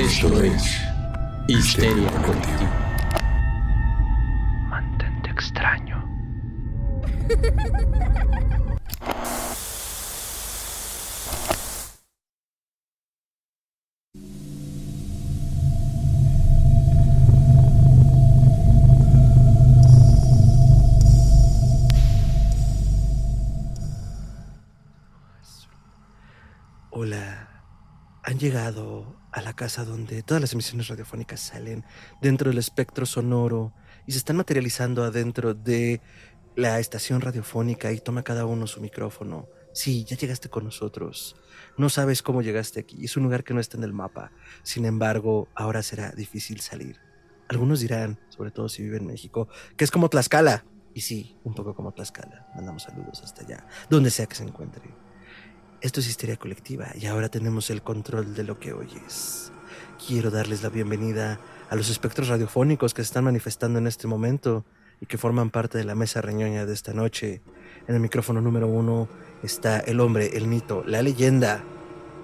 Esto es Histeria Colectiva. Mantente extraño. Hola, han llegado a la casa donde todas las emisiones radiofónicas salen dentro del espectro sonoro y se están materializando adentro de la estación radiofónica y toma cada uno su micrófono. Sí, ya llegaste con nosotros. No sabes cómo llegaste aquí. Es un lugar que no está en el mapa. Sin embargo, ahora será difícil salir. Algunos dirán, sobre todo si viven en México, que es como Tlaxcala. Y sí, un poco como Tlaxcala. Mandamos saludos hasta allá, donde sea que se encuentre. Esto es histeria colectiva y ahora tenemos el control de lo que oyes. Quiero darles la bienvenida a los espectros radiofónicos que se están manifestando en este momento y que forman parte de la mesa reñoña de esta noche. En el micrófono número uno está el hombre, el mito, la leyenda,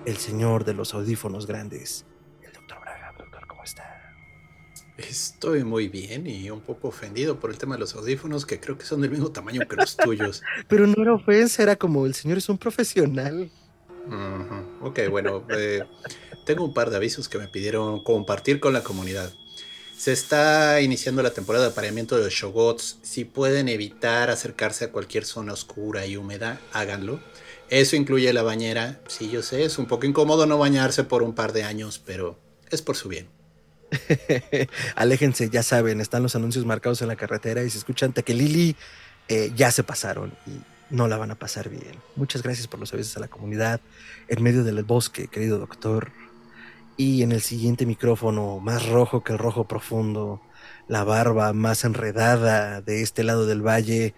el señor de los audífonos grandes, el doctor Braga. Doctor, ¿cómo está? Estoy muy bien y un poco ofendido por el tema de los audífonos que creo que son del mismo tamaño que los tuyos. Pero no era ofensa, era como el señor es un profesional. Ok, bueno, eh, tengo un par de avisos que me pidieron compartir con la comunidad. Se está iniciando la temporada de apareamiento de los Shogots. Si pueden evitar acercarse a cualquier zona oscura y húmeda, háganlo. Eso incluye la bañera. Sí, yo sé, es un poco incómodo no bañarse por un par de años, pero es por su bien. Aléjense, ya saben, están los anuncios marcados en la carretera y se escuchan Tequilili, eh, ya se pasaron y no la van a pasar bien. Muchas gracias por los avisos a la comunidad en medio del bosque, querido doctor. Y en el siguiente micrófono, más rojo que el rojo profundo, la barba más enredada de este lado del valle,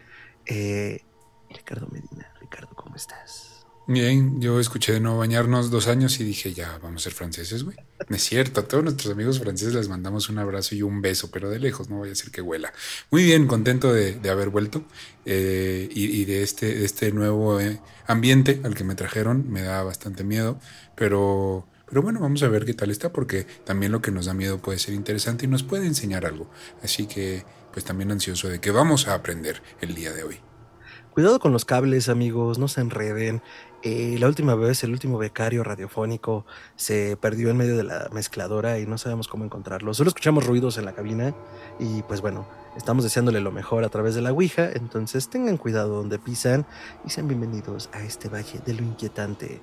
eh, Ricardo Medina. Ricardo, ¿cómo estás? Bien, yo escuché de no bañarnos dos años y dije, ya, vamos a ser franceses, güey. Es cierto, a todos nuestros amigos franceses les mandamos un abrazo y un beso, pero de lejos, no voy a decir que huela. Muy bien, contento de, haber vuelto eh, y, de, este, este nuevo eh, ambiente al que me trajeron. Me da bastante miedo, pero, pero bueno, vamos a ver qué tal está, porque también lo que nos da miedo puede ser interesante y nos puede enseñar algo. Así que, pues también ansioso de que vamos a aprender el día de hoy. Cuidado con los cables, amigos, no se enreden. Eh, la última vez, el último becario radiofónico se perdió en medio de la mezcladora y no sabemos cómo encontrarlo. Solo escuchamos ruidos en la cabina y pues bueno, estamos deseándole lo mejor a través de la Ouija, entonces tengan cuidado donde pisan y sean bienvenidos a este valle de lo inquietante.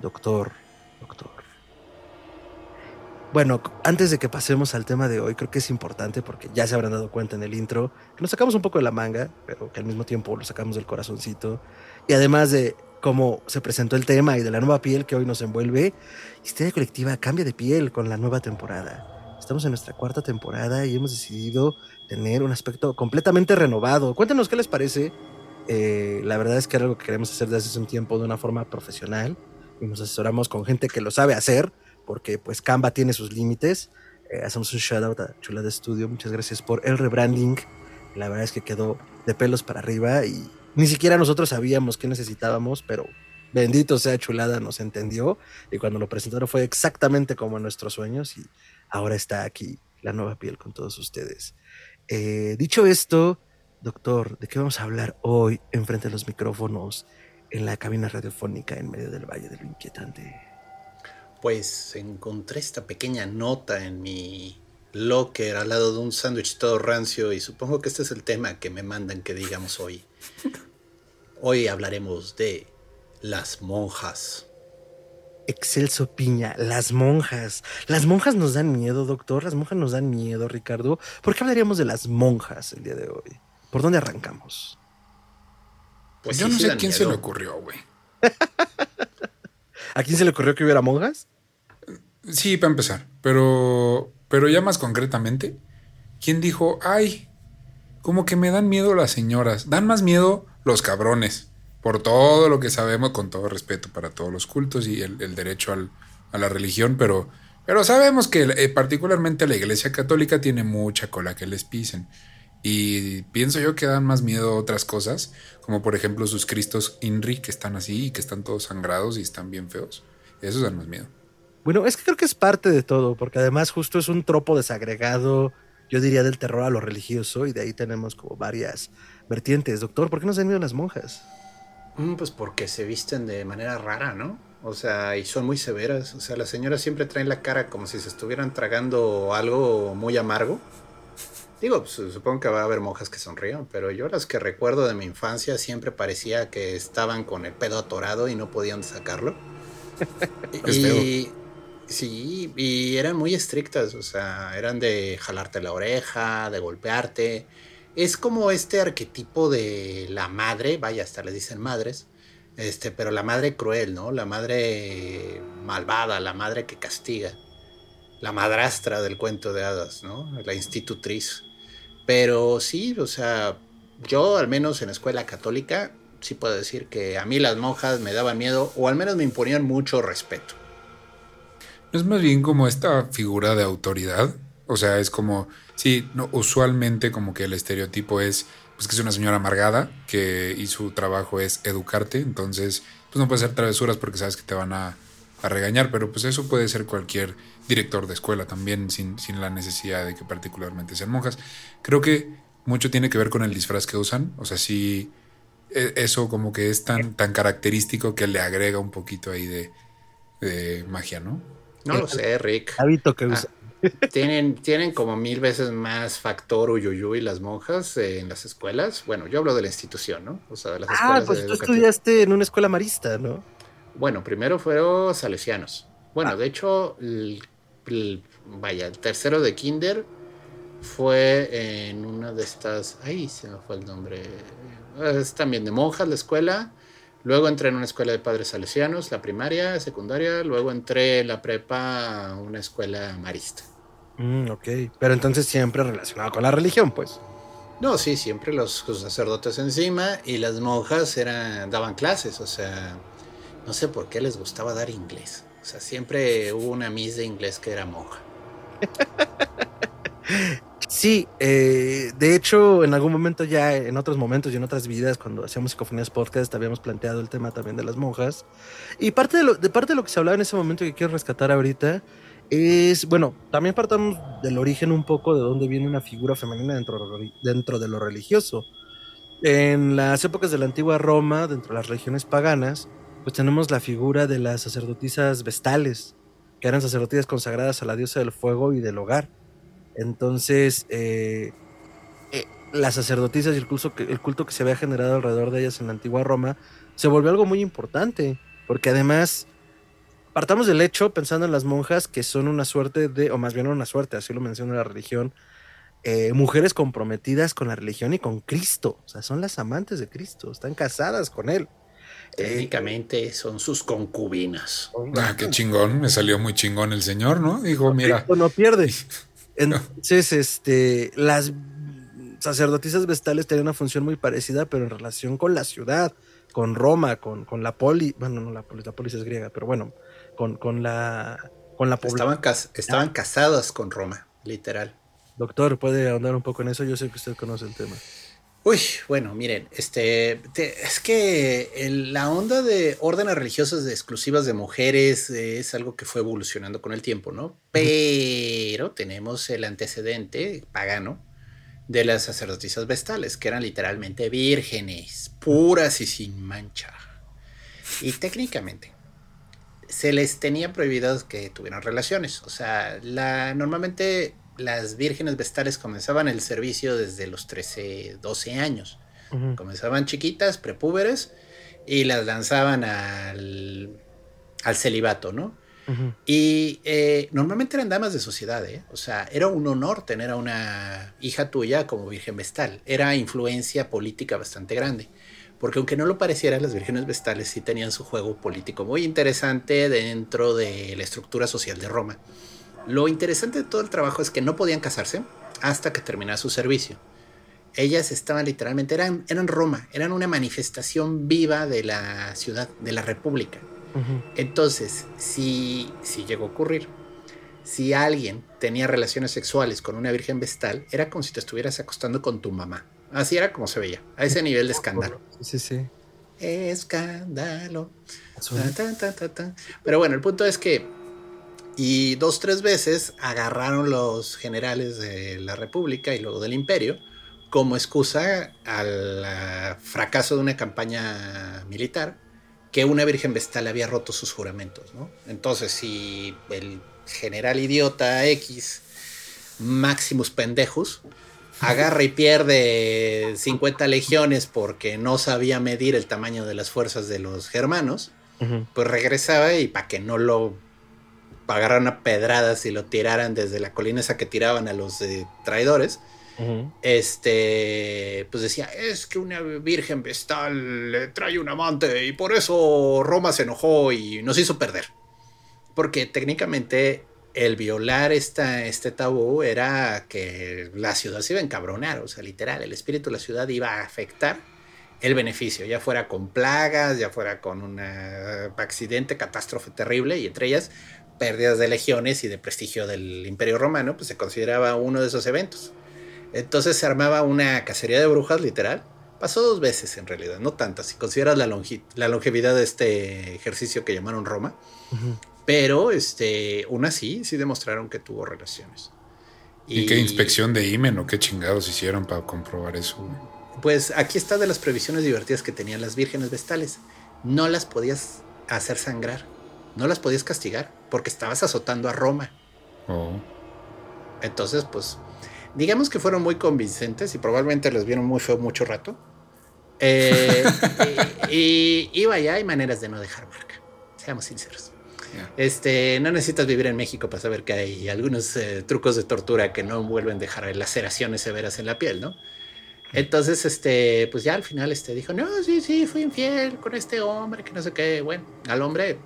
Doctor, doctor. Bueno, antes de que pasemos al tema de hoy, creo que es importante porque ya se habrán dado cuenta en el intro que nos sacamos un poco de la manga, pero que al mismo tiempo lo sacamos del corazoncito. Y además de cómo se presentó el tema y de la nueva piel que hoy nos envuelve, Histeria Colectiva cambia de piel con la nueva temporada. Estamos en nuestra cuarta temporada y hemos decidido tener un aspecto completamente renovado. Cuéntenos qué les parece. Eh, la verdad es que era algo que queremos hacer desde hace un tiempo de una forma profesional y nos asesoramos con gente que lo sabe hacer porque pues Canva tiene sus límites. Eh, hacemos un shout out a Chulada Studio. Muchas gracias por el rebranding. La verdad es que quedó de pelos para arriba y ni siquiera nosotros sabíamos qué necesitábamos, pero bendito sea Chulada, nos entendió. Y cuando lo presentaron fue exactamente como nuestros sueños y ahora está aquí la nueva piel con todos ustedes. Eh, dicho esto, doctor, ¿de qué vamos a hablar hoy enfrente de los micrófonos en la cabina radiofónica en medio del Valle de lo Inquietante? Pues encontré esta pequeña nota en mi locker al lado de un sándwich todo rancio y supongo que este es el tema que me mandan que digamos hoy. Hoy hablaremos de las monjas. Excelso Piña, las monjas. Las monjas nos dan miedo, doctor. Las monjas nos dan miedo, Ricardo. ¿Por qué hablaríamos de las monjas el día de hoy? ¿Por dónde arrancamos? Pues yo sí, no sé quién se le ocurrió, güey. ¿A quién se le ocurrió que hubiera monjas? Sí, para empezar, pero, pero ya más concretamente, ¿quién dijo, ay, como que me dan miedo las señoras? Dan más miedo los cabrones, por todo lo que sabemos, con todo respeto para todos los cultos y el, derecho al- a la religión, pero, pero sabemos que eh, particularmente la Iglesia Católica tiene mucha cola que les pisen. Y pienso yo que dan más miedo otras cosas, como por ejemplo sus cristos INRI que están así y que están todos sangrados y están bien feos. Esos dan más miedo. Bueno, es que creo que es parte de todo, porque además justo es un tropo desagregado, yo diría, del terror a lo religioso, y de ahí tenemos como varias vertientes. Doctor, ¿por qué no se han ido las monjas? Mm, pues porque se visten de manera rara, ¿no? O sea, y son muy severas. O sea, las señoras siempre traen la cara como si se estuvieran tragando algo muy amargo. Digo, pues, supongo que va a haber monjas que sonrían, pero yo las que recuerdo de mi infancia siempre parecía que estaban con el pedo atorado y no podían sacarlo. y, sí, y eran muy estrictas, o sea, eran de jalarte la oreja, de golpearte. Es como este arquetipo de la madre, vaya, hasta le dicen madres, este, pero la madre cruel, ¿no? La madre malvada, la madre que castiga. La madrastra del cuento de hadas, ¿no? La institutriz. Pero sí, o sea, yo al menos en escuela católica sí puedo decir que a mí las monjas me daban miedo o al menos me imponían mucho respeto. Es más bien como esta figura de autoridad. O sea, es como, sí, no, usualmente como que el estereotipo es pues que es una señora amargada que y su trabajo es educarte, entonces pues no puedes hacer travesuras porque sabes que te van a, a regañar, pero pues eso puede ser cualquier director de escuela también, sin, sin la necesidad de que particularmente sean monjas. Creo que mucho tiene que ver con el disfraz que usan, o sea, sí, e, eso como que es tan, tan característico que le agrega un poquito ahí de, de magia, ¿no? No lo sé, Rick. Hábito que Ah, usa. tienen, tienen como mil veces más factor uyuyuy las monjas eh, en las escuelas. Bueno, yo hablo de la institución, ¿no? O sea, de las Ah, escuelas pues de tú educativas. estudiaste en una escuela marista, ¿no? Bueno, primero fueron salesianos. Bueno, Ah. de hecho, el- el- vaya, el tercero de kinder fue en una de estas... Ay, se me fue el nombre. Es también de monjas la escuela. Luego entré en una escuela de padres salesianos, la primaria, secundaria. Luego entré en la prepa a una escuela marista. Mm, ok. Pero entonces siempre relacionado con la religión, pues. No, sí, siempre los, los sacerdotes encima y las monjas eran, daban clases, o sea, no sé por qué les gustaba dar inglés. O sea, siempre hubo una miss de inglés que era monja. Sí, eh, de hecho, en algún momento ya, en otros momentos y en otras vidas, cuando hacíamos Psicofonías Podcast, habíamos planteado el tema también de las monjas. Y parte de, lo, parte de lo que se hablaba en ese momento que quiero rescatar ahorita es, bueno, también partamos del origen un poco de dónde viene una figura femenina dentro, dentro de lo religioso. En las épocas de la antigua Roma, dentro de las religiones paganas, pues tenemos la figura de las sacerdotisas vestales, que eran sacerdotisas consagradas a la diosa del fuego y del hogar. Entonces, eh, eh, las sacerdotisas y el culto, que, el culto que se había generado alrededor de ellas en la antigua Roma se volvió algo muy importante, porque además, partamos del hecho, pensando en las monjas, que son una suerte de, o más bien una suerte, así lo menciona la religión, eh, mujeres comprometidas con la religión y con Cristo, o sea, son las amantes de Cristo, están casadas con él. Técnicamente son sus concubinas. Ah, qué chingón, me salió muy chingón el señor, ¿no? Dijo, mira, Cristo no pierde. Entonces, este, las sacerdotisas vestales tenían una función muy parecida, pero en relación con la ciudad, con Roma, con, con la poli, bueno, no la polis, la polis es griega, pero bueno, con, con la con la población. Estaban, cas- estaban casadas con Roma, literal. Doctor, ¿puede ahondar un poco en eso? Yo sé que usted conoce el tema. Uy, bueno, miren, este, te- es que el- la onda de órdenes religiosas de exclusivas de mujeres eh, es algo que fue evolucionando con el tiempo, ¿no? Pero tenemos el antecedente pagano de las sacerdotisas vestales, que eran literalmente vírgenes, puras y sin mancha. Y técnicamente se les tenía prohibido que tuvieran relaciones. O sea, la, normalmente las vírgenes vestales comenzaban el servicio desde los 13, 12 años. Comenzaban chiquitas, prepúberes, y las lanzaban al, al celibato, ¿no? Y eh, normalmente eran damas de sociedad, ¿eh? O sea, era un honor tener a una hija tuya como virgen vestal. Era influencia política bastante grande. Porque aunque no lo pareciera, las vírgenes vestales sí tenían su juego político muy interesante dentro de la estructura social de Roma. Lo interesante de todo el trabajo es que no podían casarse hasta que terminara su servicio. Ellas estaban literalmente, eran, eran Roma, eran una manifestación viva de la ciudad, de la república. Entonces, si, si llegó a ocurrir, si alguien tenía relaciones sexuales con una virgen vestal, era como si te estuvieras acostando con tu mamá. Así era como se veía, a ese nivel de escándalo. Sí, sí, sí. Escándalo. Ta, ta, ta. Pero bueno, el punto es que Y dos, tres veces agarraron los generales de la República y luego del Imperio como excusa al uh, fracaso de una campaña militar que una Virgen Vestal había roto sus juramentos, ¿no? Entonces, si el general idiota X, Maximus Pendejus, agarra y pierde 50 legiones porque no sabía medir el tamaño de las fuerzas de los germanos, uh -huh. pues regresaba y para que no lo agarraran a pedradas y lo tiraran desde la colina esa que tiraban a los eh, traidores, uh -huh. este, pues decía, es que una virgen vestal le trae un amante y por eso Roma se enojó y nos hizo perder. Porque técnicamente el violar esta, este tabú era que la ciudad se iba a encabronar, o sea, literal, el espíritu de la ciudad iba a afectar el beneficio, ya fuera con plagas, ya fuera con un accidente, catástrofe terrible, y entre ellas pérdidas de legiones y de prestigio del imperio romano, pues se consideraba uno de esos eventos. Entonces se armaba una cacería de brujas, literal. Pasó dos veces en realidad, no tantas, si consideras la, longe la longevidad de este ejercicio que llamaron Roma. Uh -huh. Pero, este, aún así, sí demostraron que tuvo relaciones. ¿Y, ¿Y qué inspección de Imen o qué chingados hicieron para comprobar eso? Pues aquí está de las previsiones divertidas que tenían las vírgenes vestales. No las podías hacer sangrar, no las podías castigar, porque estabas azotando a Roma. Oh. Entonces, pues, digamos que fueron muy convincentes y probablemente les vieron muy feo mucho rato. Eh, y, y, y vaya, hay maneras de no dejar marca, seamos sinceros. Este, no necesitas vivir en México para saber que hay algunos eh, trucos de tortura que no vuelven a dejar laceraciones severas en la piel, ¿no? Entonces, este, pues ya al final este dijo, no, sí, sí, fui infiel con este hombre, que no sé qué. Bueno, al hombre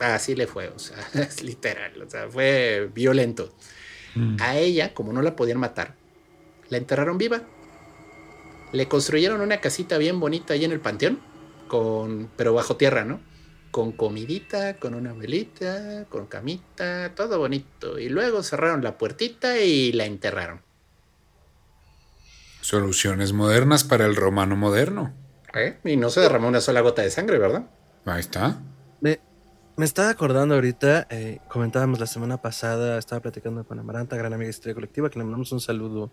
así le fue, o sea, es literal, o sea, fue violento. Mm. A ella, como no la podían matar, la enterraron viva. Le construyeron una casita bien bonita ahí en el panteón, con, pero bajo tierra, ¿no? con comidita, con una velita, con camita, todo bonito. Y luego cerraron la puertita y la enterraron. Soluciones modernas para el romano moderno. ¿Eh? Y no se derramó una sola gota de sangre, ¿verdad? Ahí está. Me, estaba acordando ahorita, eh, comentábamos la semana pasada, estaba platicando con Amaranta, gran amiga de Historia Colectiva, que le mandamos un saludo.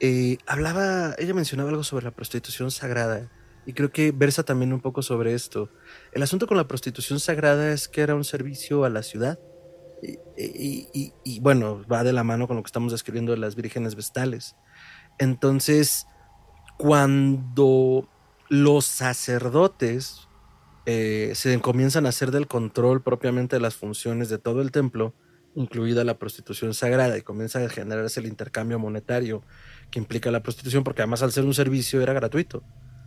Eh, hablaba, ella mencionaba algo sobre la prostitución sagrada. Y creo que versa también un poco sobre esto. El asunto con la prostitución sagrada es que era un servicio a la ciudad. Y, y, bueno, va de la mano con lo que estamos describiendo de las vírgenes vestales. Entonces, cuando los sacerdotes eh, se comienzan a hacer del control propiamente de las funciones de todo el templo, incluida la prostitución sagrada, y comienza a generarse el intercambio monetario que implica la prostitución, porque además al ser un servicio era gratuito.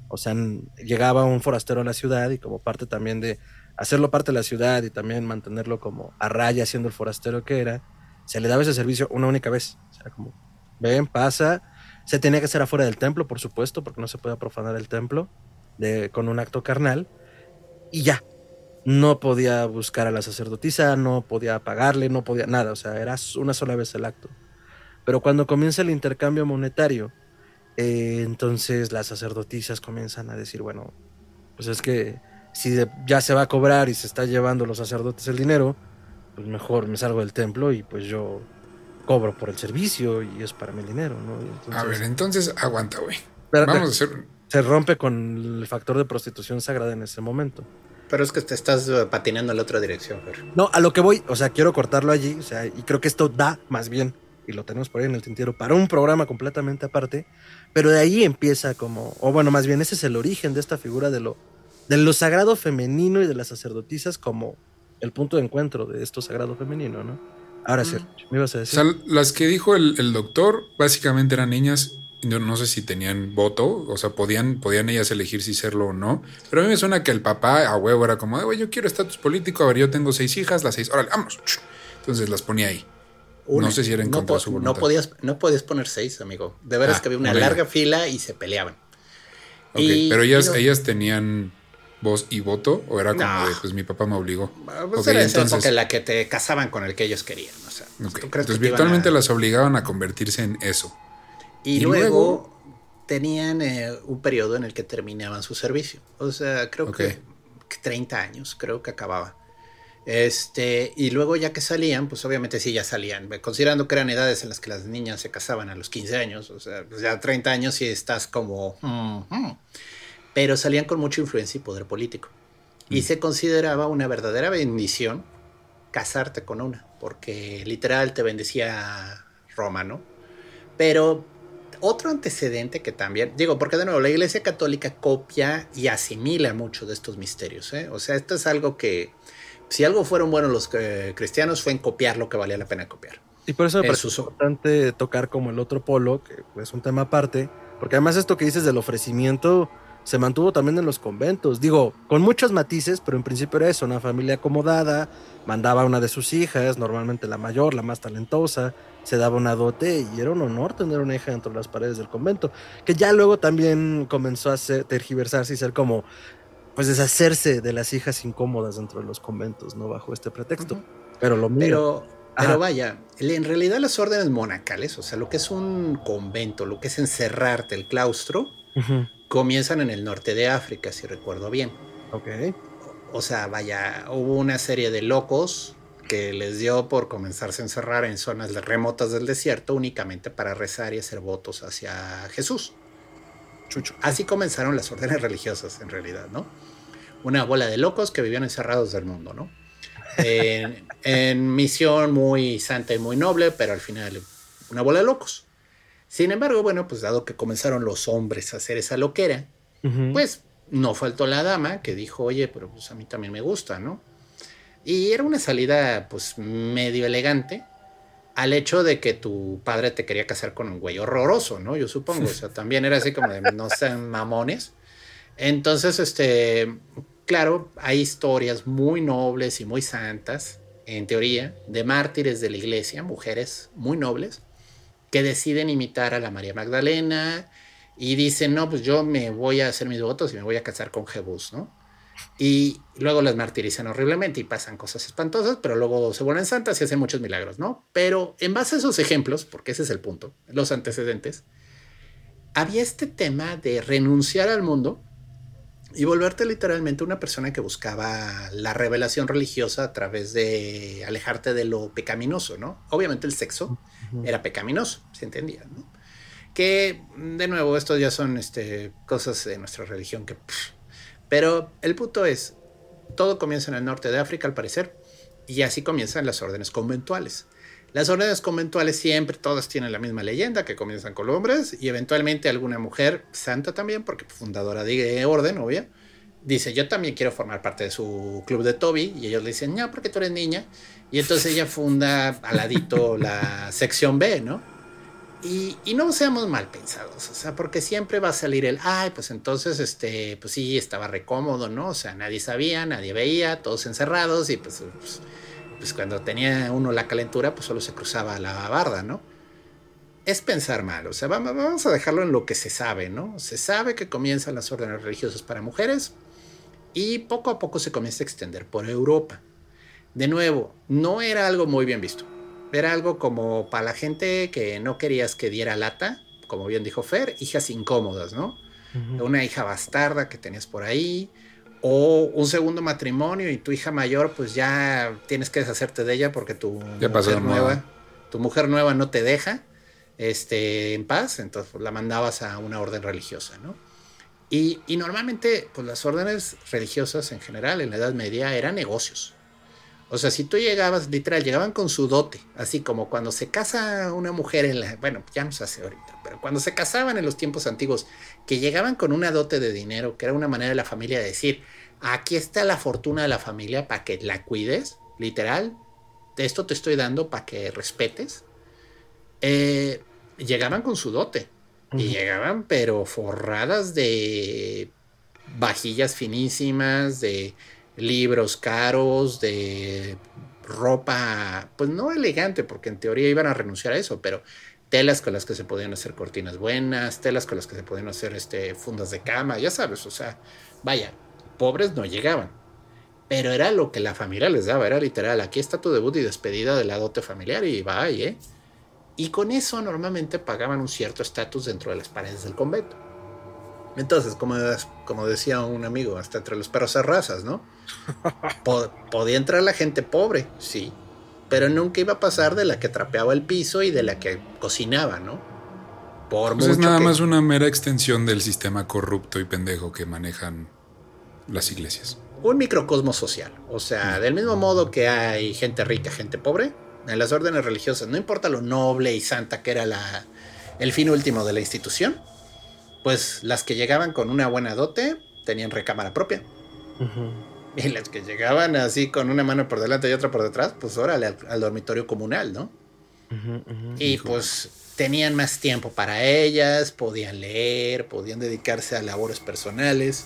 O sea, llegaba un forastero a la ciudad y como parte también de hacerlo parte de la ciudad y también mantenerlo como a raya siendo el forastero que era, se le daba ese servicio una única vez. O sea, como, ven, pasa. Se tenía que hacer afuera del templo, por supuesto, porque no se podía profanar el templo con un acto carnal. Y ya. No podía buscar a la sacerdotisa, no podía pagarle, no podía nada. O sea, era una sola vez el acto. Pero cuando comienza el intercambio monetario, eh, entonces las sacerdotisas comienzan a decir, bueno, pues es que si de, ya se va a cobrar y se está llevando los sacerdotes el dinero, pues mejor me salgo del templo y pues yo cobro por el servicio y es para mi dinero, ¿no? Entonces, a ver, entonces aguanta, güey. Vamos a hacer... Se rompe con el factor de prostitución sagrada en ese momento. Pero es que te estás patinando en la otra dirección, Fer. No, a lo que voy, o sea, quiero cortarlo allí, o sea, y creo que esto da más bien y lo tenemos por ahí en el tintero para un programa completamente aparte, pero de ahí empieza como, o bueno, más bien ese es el origen de esta figura de lo, de lo sagrado femenino y de las sacerdotisas como el punto de encuentro de esto sagrado femenino, ¿no? Ahora sí, me ibas a decir. O sea, las que dijo el, el doctor básicamente eran niñas, no, no, sé si tenían voto, o sea, podían, podían ellas elegir si serlo o no, pero a mí me suena que el papá a huevo era como, güey, yo quiero estatus político, a ver, yo tengo seis hijas, las seis, órale, vamos. Entonces las ponía ahí. Una. No sé si era en no contra su voluntad. No podías, no podías poner seis, amigo. De veras ah, que había una larga fila y se peleaban. Ok, y, pero ellas, no, ellas tenían voz y voto, o era como no. de, pues mi papá me obligó. Pues okay, era entonces en la que te casaban con el que ellos querían. O sea, okay. entonces virtualmente a... las obligaban a convertirse en eso. Y, y luego, luego, tenían eh, un periodo en el que terminaban su servicio. O sea, creo que 30 años, creo que acababa. Este, y luego ya que salían, pues obviamente sí, ya salían, considerando que eran edades en las que las niñas se casaban a los 15 años, o sea, pues ya 30 años y estás como... Pero salían con mucha influencia y poder político. Y mm. se consideraba una verdadera bendición casarte con una, porque literal te bendecía Roma, ¿no? Pero otro antecedente que también, digo, porque de nuevo, la Iglesia Católica copia y asimila mucho de estos misterios, ¿eh? O sea, esto es algo que si algo fueron buenos los eh, cristianos fue en copiar lo que valía la pena copiar. Y por eso es importante tocar como el otro polo, que es un tema aparte, porque además esto que dices del ofrecimiento se mantuvo también en los conventos. Digo, con muchos matices, pero en principio era eso, una familia acomodada, mandaba a una de sus hijas, normalmente la mayor, la más talentosa, se daba una dote y era un honor tener una hija dentro de las paredes del convento, que ya luego también comenzó a tergiversarse y ser como pues deshacerse de las hijas incómodas dentro de los conventos, ¿no? Bajo este pretexto. Pero lo mío. Pero, vaya, en realidad las órdenes monacales, o sea, lo que es un convento, lo que es encerrarte, el claustro, comienzan en el norte de África, si recuerdo bien. Ok. O sea, vaya, hubo una serie de locos que les dio por comenzarse a encerrar en zonas remotas del desierto únicamente para rezar y hacer votos hacia Jesús. Así comenzaron las órdenes religiosas, en realidad, ¿no? Una bola de locos que vivían encerrados del mundo, ¿no? En, misión muy santa y muy noble, pero al final una bola de locos. Sin embargo, bueno, pues dado que comenzaron los hombres a hacer esa loquera, pues no faltó la dama que dijo, oye, pero pues a mí también me gusta, ¿no? Y era una salida pues medio elegante, al hecho de que tu padre te quería casar con un güey horroroso, ¿no? Yo supongo, o sea, también era así como de no sean mamones. Entonces, este, claro, hay historias muy nobles y muy santas, en teoría, de mártires de la iglesia, mujeres muy nobles, que deciden imitar a la María Magdalena y dicen, no, pues yo me voy a hacer mis votos y me voy a casar con Jebús, ¿no? Y luego las martirizan horriblemente y pasan cosas espantosas, pero luego se vuelven santas y hacen muchos milagros, ¿no? Pero en base a esos ejemplos, porque ese es el punto, los antecedentes, había este tema de renunciar al mundo y volverte literalmente una persona que buscaba la revelación religiosa a través de alejarte de lo pecaminoso, ¿no? Obviamente el sexo era pecaminoso, se entendía, ¿no? Que, de nuevo, estos ya son este, cosas de nuestra religión que... Pero el punto es, todo comienza en el norte de África al parecer, y así comienzan las órdenes conventuales. Las órdenes conventuales siempre todas tienen la misma leyenda, que comienzan con hombres y eventualmente alguna mujer santa también, porque fundadora de orden, obvio, dice, yo también quiero formar parte de su club de Toby, y ellos le dicen, no, porque tú eres niña, y entonces ella funda al ladito la sección B, ¿no? Y, no seamos mal pensados, o sea, porque siempre va a salir el, ay, pues entonces, este, pues sí, estaba recómodo, ¿no? O sea, nadie sabía, nadie veía, todos encerrados y pues, pues, pues, cuando tenía uno la calentura, pues solo se cruzaba la barda, ¿no? Es pensar mal, o sea, vamos a dejarlo en lo que se sabe, ¿no? Se sabe que comienzan las órdenes religiosas para mujeres y poco a poco se comienza a extender por Europa. De nuevo, no era algo muy bien visto. Era algo como para la gente que no querías que diera lata, como bien dijo Fer, hijas incómodas, ¿no? Una hija bastarda que tenías por ahí, o un segundo matrimonio y tu hija mayor, pues ya tienes que deshacerte de ella porque tu mujer nueva, tu mujer nueva no te deja este, en paz, entonces pues, la mandabas a una orden religiosa, ¿no? Y, y, normalmente, pues las órdenes religiosas en general en la Edad Media eran negocios. O sea, si tú llegabas, literal, llegaban con su dote, así como cuando se casa una mujer en la, bueno, ya no se hace ahorita, pero cuando se casaban en los tiempos antiguos, que llegaban con una dote de dinero, que era una manera de la familia de decir, aquí está la fortuna de la familia para que la cuides, literal, esto te estoy dando para que respetes, eh, llegaban con su dote. Y llegaban, pero forradas de vajillas finísimas, de libros caros, de ropa, pues no elegante, porque en teoría iban a renunciar a eso, pero telas con las que se podían hacer cortinas buenas, telas con las que se podían hacer este, fundas de cama, ya sabes, o sea, vaya, pobres no llegaban. Pero era lo que la familia les daba, era literal, aquí está tu debut y despedida de la dote familiar y vaya, ¿eh? Y con eso normalmente pagaban un cierto estatus dentro de las paredes del convento. Entonces, como, como decía un amigo, hasta entre los perros hay razas, ¿no? podía entrar la gente pobre, sí, pero nunca iba a pasar de la que trapeaba el piso y de la que cocinaba, ¿no? Por pues es nada más una mera extensión del sistema corrupto y pendejo que manejan las iglesias. Un microcosmo social. O sea, del mismo modo que hay gente rica, gente pobre, en las órdenes religiosas, no importa lo noble y santa que era la, el fin último de la institución, pues las que llegaban con una buena dote tenían recámara propia. Y las que llegaban así con una mano por delante y otra por detrás, pues órale al, dormitorio comunal, ¿no? y pues tenían más tiempo para ellas, podían leer, podían dedicarse a labores personales.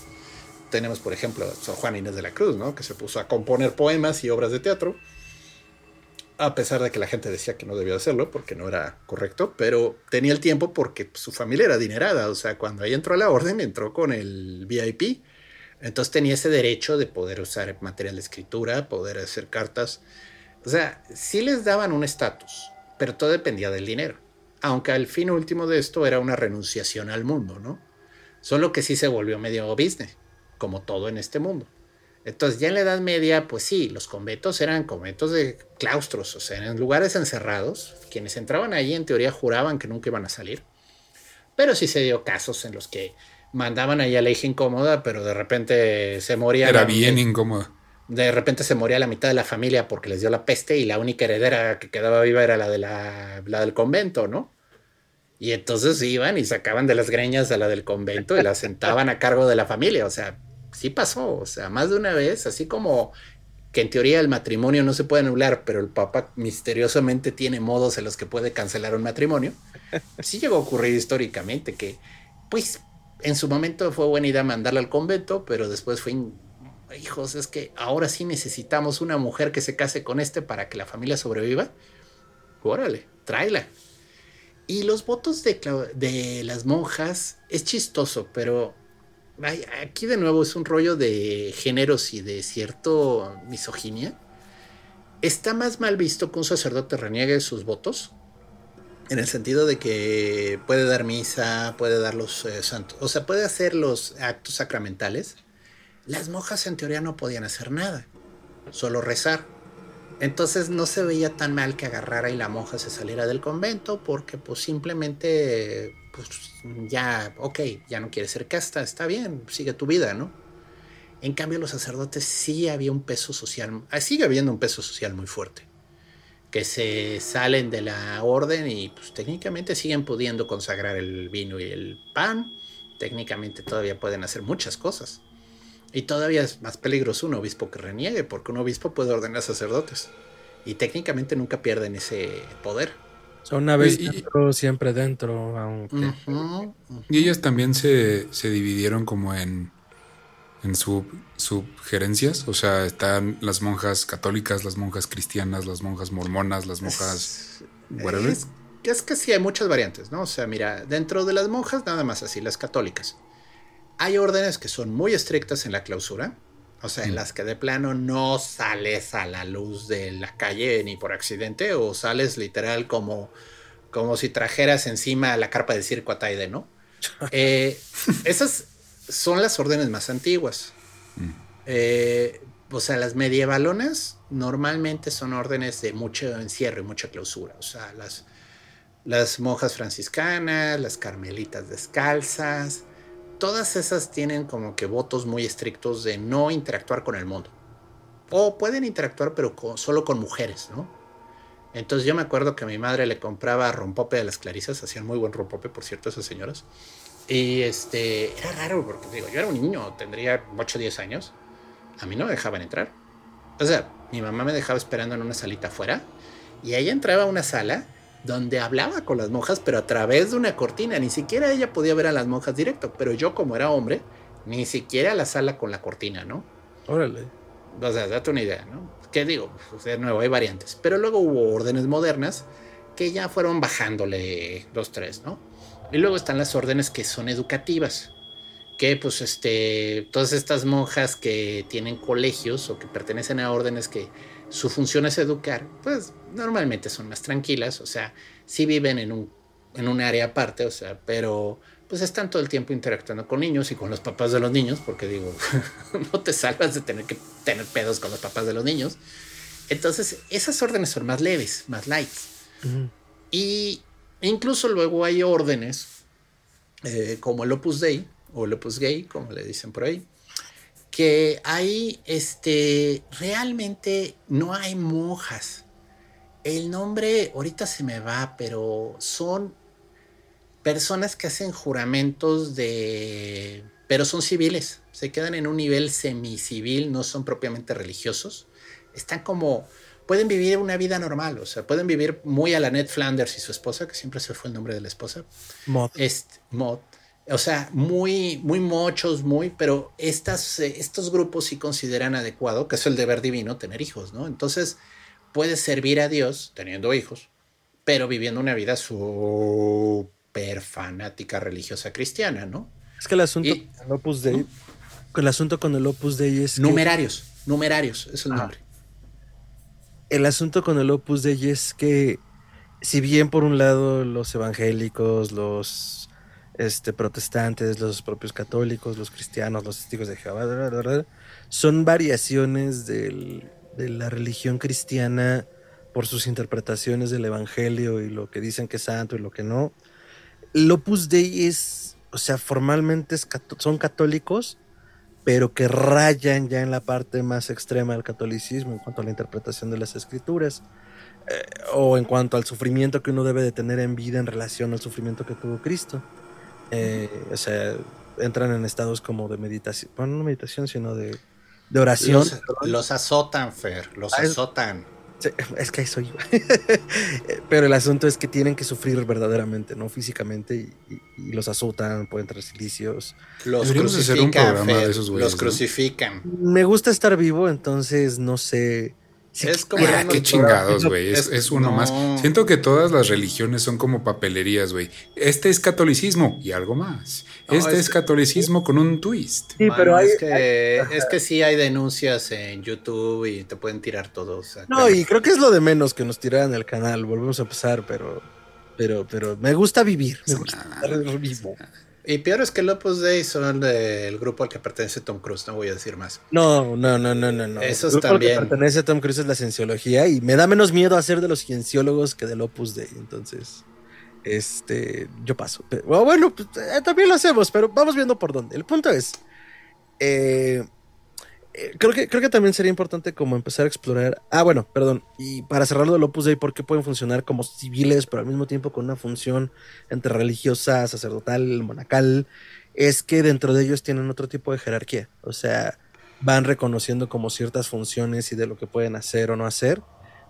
Tenemos, por ejemplo, a San Juan Inés de la Cruz, ¿no? que se puso a componer poemas y obras de teatro, a pesar de que la gente decía que no debía hacerlo porque no era correcto, pero tenía el tiempo porque su familia era adinerada, o sea, cuando ella entró a la orden, entró con el VIP, entonces tenía ese derecho de poder usar material de escritura, poder hacer cartas, o sea, sí les daban un estatus, pero todo dependía del dinero aunque al fin último de esto era una renunciación al mundo, ¿no? Solo que sí se volvió medio business, como todo en este mundo. Entonces ya en la Edad Media, pues sí, los conventos eran conventos de claustros, o sea, eran lugares encerrados. Quienes entraban allí en teoría juraban que nunca iban a salir. Pero sí se dio casos en los que mandaban ahí a la hija incómoda, pero de repente se moría. Era bien incómoda. De repente se moría la mitad de la familia porque les dio la peste y la única heredera que quedaba viva era la, de la, la del convento, ¿no? Y entonces iban y sacaban de las greñas a la del convento y la sentaban a cargo de la familia. O sea, sí pasó. O sea, más de una vez, así como que en teoría el matrimonio no se puede anular, pero el Papa misteriosamente tiene modos en los que puede cancelar un matrimonio. Sí llegó a ocurrir históricamente que, pues, en su momento fue buena idea mandarla al convento, pero después fue, hijos, es que ahora sí necesitamos una mujer que se case con este para que la familia sobreviva. Órale, tráela. Y los votos de, de las monjas es chistoso, pero aquí de nuevo es un rollo de géneros y de cierto misoginia. Está más mal visto que un sacerdote reniegue sus votos, en el sentido de que puede dar misa, puede dar los eh, santos, o sea, puede hacer los actos sacramentales. Las monjas en teoría no podían hacer nada, solo rezar. Entonces no se veía tan mal que agarrara y la monja se saliera del convento porque pues simplemente pues ya, ok, ya no quiere ser casta, está bien, sigue tu vida, ¿no? En cambio los sacerdotes sí había un peso social, ah, sigue habiendo un peso social muy fuerte, que se salen de la orden y pues técnicamente siguen pudiendo consagrar el vino y el pan, técnicamente todavía pueden hacer muchas cosas. Y todavía es más peligroso un obispo que reniegue, porque un obispo puede ordenar sacerdotes. Y técnicamente nunca pierden ese poder. Son una vez dentro, siempre dentro. Aunque... Y ellas también se, dividieron como en, en sub, subgerencias. O sea, están las monjas católicas, las monjas cristianas, las monjas mormonas, las monjas... Es, es que sí, hay muchas variantes, ¿no? O sea, mira, dentro de las monjas nada más así, las católicas. Hay órdenes que son muy estrictas en la clausura, o sea, en mm. las que de plano no sales a la luz de la calle ni por accidente, o sales literal como, como si trajeras encima la carpa de circo a Taide, ¿no? Eh, esas son las órdenes más antiguas. Mm. Eh, o sea, las medievalonas normalmente son órdenes de mucho encierro y mucha clausura. O sea, las, las monjas franciscanas, las carmelitas descalzas, todas esas tienen como que votos muy estrictos de no interactuar con el mundo. O pueden interactuar, pero solo con mujeres, ¿no? Entonces yo me acuerdo que mi madre le compraba rompope de las clarisas, hacían muy buen rompope, por cierto, esas señoras. Y este, era raro, porque digo, yo era un niño, tendría 8 o 10 años. A mí no me dejaban entrar. O sea, mi mamá me dejaba esperando en una salita afuera. Y ella entraba a una sala donde hablaba con las monjas, pero a través de una cortina. Ni siquiera ella podía ver a las monjas directo, pero yo como era hombre, ni siquiera la sala con la cortina, ¿no? Órale. O sea, date una idea, ¿no? ¿Qué digo? De nuevo, hay variantes. Pero luego hubo órdenes modernas que ya fueron bajándole dos, tres, ¿no? Y luego están las órdenes que son educativas, que pues este, todas estas monjas que tienen colegios o que pertenecen a órdenes que su función es educar, pues normalmente son más tranquilas, o sea, sí viven en un, en un área aparte, o sea, pero pues están todo el tiempo interactuando con niños y con los papás de los niños, porque digo, no te salvas de tener que tener pedos con los papás de los niños. Entonces, esas órdenes son más leves, más light. Y incluso luego hay órdenes eh, como el Opus Dei o el Opus Gay, como le dicen por ahí, que ahí este, realmente no hay monjas. El nombre ahorita se me va, pero son personas que hacen juramentos de... pero son civiles, se quedan en un nivel semicivil, no son propiamente religiosos. Están como... pueden vivir una vida normal, o sea, pueden vivir muy a la Ned Flanders y su esposa, que siempre se fue el nombre de la esposa. Mod. Este, Mod o sea, muy, muy mochos, muy, pero estas, eh, estos grupos sí consideran adecuado, que es el deber divino, tener hijos, ¿no? Entonces, puedes servir a Dios teniendo hijos, pero viviendo una vida súper fanática religiosa cristiana, ¿no? Es que el asunto con el Opus Dei, el asunto con el Opus Dei es numerarios, numerarios, es el nombre. El asunto con el Opus Dei es que si bien por un lado los evangélicos, los este, protestantes, los propios católicos, los cristianos, los testigos de Jehová, son variaciones de la religión cristiana por sus interpretaciones del Evangelio y lo que dicen que es santo y lo que no. El Opus Dei es, o sea, formalmente son católicos, pero que rayan ya en la parte más extrema del catolicismo en cuanto a la interpretación de las escrituras. Eh, o en cuanto al sufrimiento que uno debe de tener en vida en relación al sufrimiento que tuvo Cristo. Eh, o sea, entran en estados como de meditación, bueno, no meditación, sino de, de oración. Los, azotan, Fer, los ah, azotan. Es, que ahí soy Pero el asunto es que tienen que sufrir verdaderamente, ¿no? Físicamente, y, los azotan, pueden traer silicios. Los crucifican, los crucifican. Me gusta estar vivo, entonces no sé es como. Ah, qué chingados, güey. Es, uno más. Siento que todas las religiones son como papelerías, güey. Este es catolicismo y algo más. este es, catolicismo con un twist. Sí, pero hay, es, que, es que sí hay denuncias en YouTube y te pueden tirar todos. No, y creo que es lo de menos que nos tiraran el canal. Volvemos a empezar, pero. Pero, pero me gusta vivir. Me gusta estar vivo. Y peor es que el Opus Dei son del grupo al que pertenece Tom Cruise, no voy a decir más. No, no, no, no, no. Eso el también. Al que pertenece Tom Cruise es la cienciología y me da menos miedo hacer de los cienciólogos que del Opus Dei. Entonces, este, yo paso. bueno, pues, eh, también lo hacemos, pero vamos viendo por dónde. El punto es, eh, creo que, creo que también sería importante como empezar a explorar. Ah, bueno, perdón. Y para cerrarlo del Opus Dei, ¿por qué pueden funcionar como civiles, pero al mismo tiempo con una función entre religiosa, sacerdotal, monacal? Es que dentro de ellos tienen otro tipo de jerarquía. O sea, van reconociendo como ciertas funciones y de lo que pueden hacer o no hacer,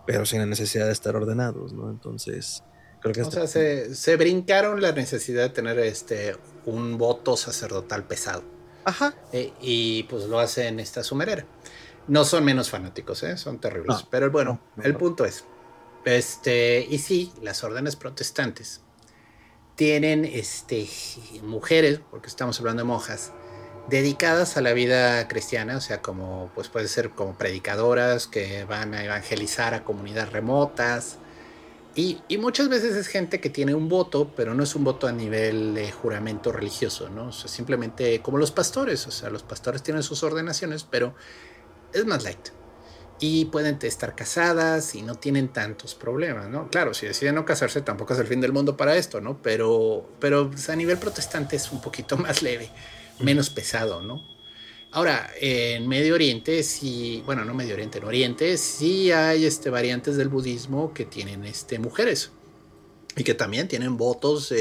pero sin la necesidad de estar ordenados, ¿no? Entonces, creo que... O sea, se, se brincaron la necesidad de tener este un voto sacerdotal pesado. Ajá. Eh, y pues lo hacen esta sumerera. No son menos fanáticos, ¿eh? son terribles. Pero bueno, el punto es, este, y sí, las órdenes protestantes tienen este, mujeres, porque estamos hablando de monjas, dedicadas a la vida cristiana, o sea, como pues puede ser como predicadoras que van a evangelizar a comunidades remotas, y, muchas veces es gente que tiene un voto, pero no es un voto a nivel de juramento religioso, ¿no? O sea, simplemente como los pastores, o sea, los pastores tienen sus ordenaciones, pero es más light. Y pueden estar casadas y no tienen tantos problemas, ¿no? Claro, si deciden no casarse tampoco es el fin del mundo para esto, ¿no? Pero, pero pues, a nivel protestante es un poquito más leve, menos pesado, ¿no? Ahora, en Medio Oriente sí, bueno, no Medio Oriente, en Oriente sí hay este, variantes del budismo que tienen este, mujeres y que también tienen votos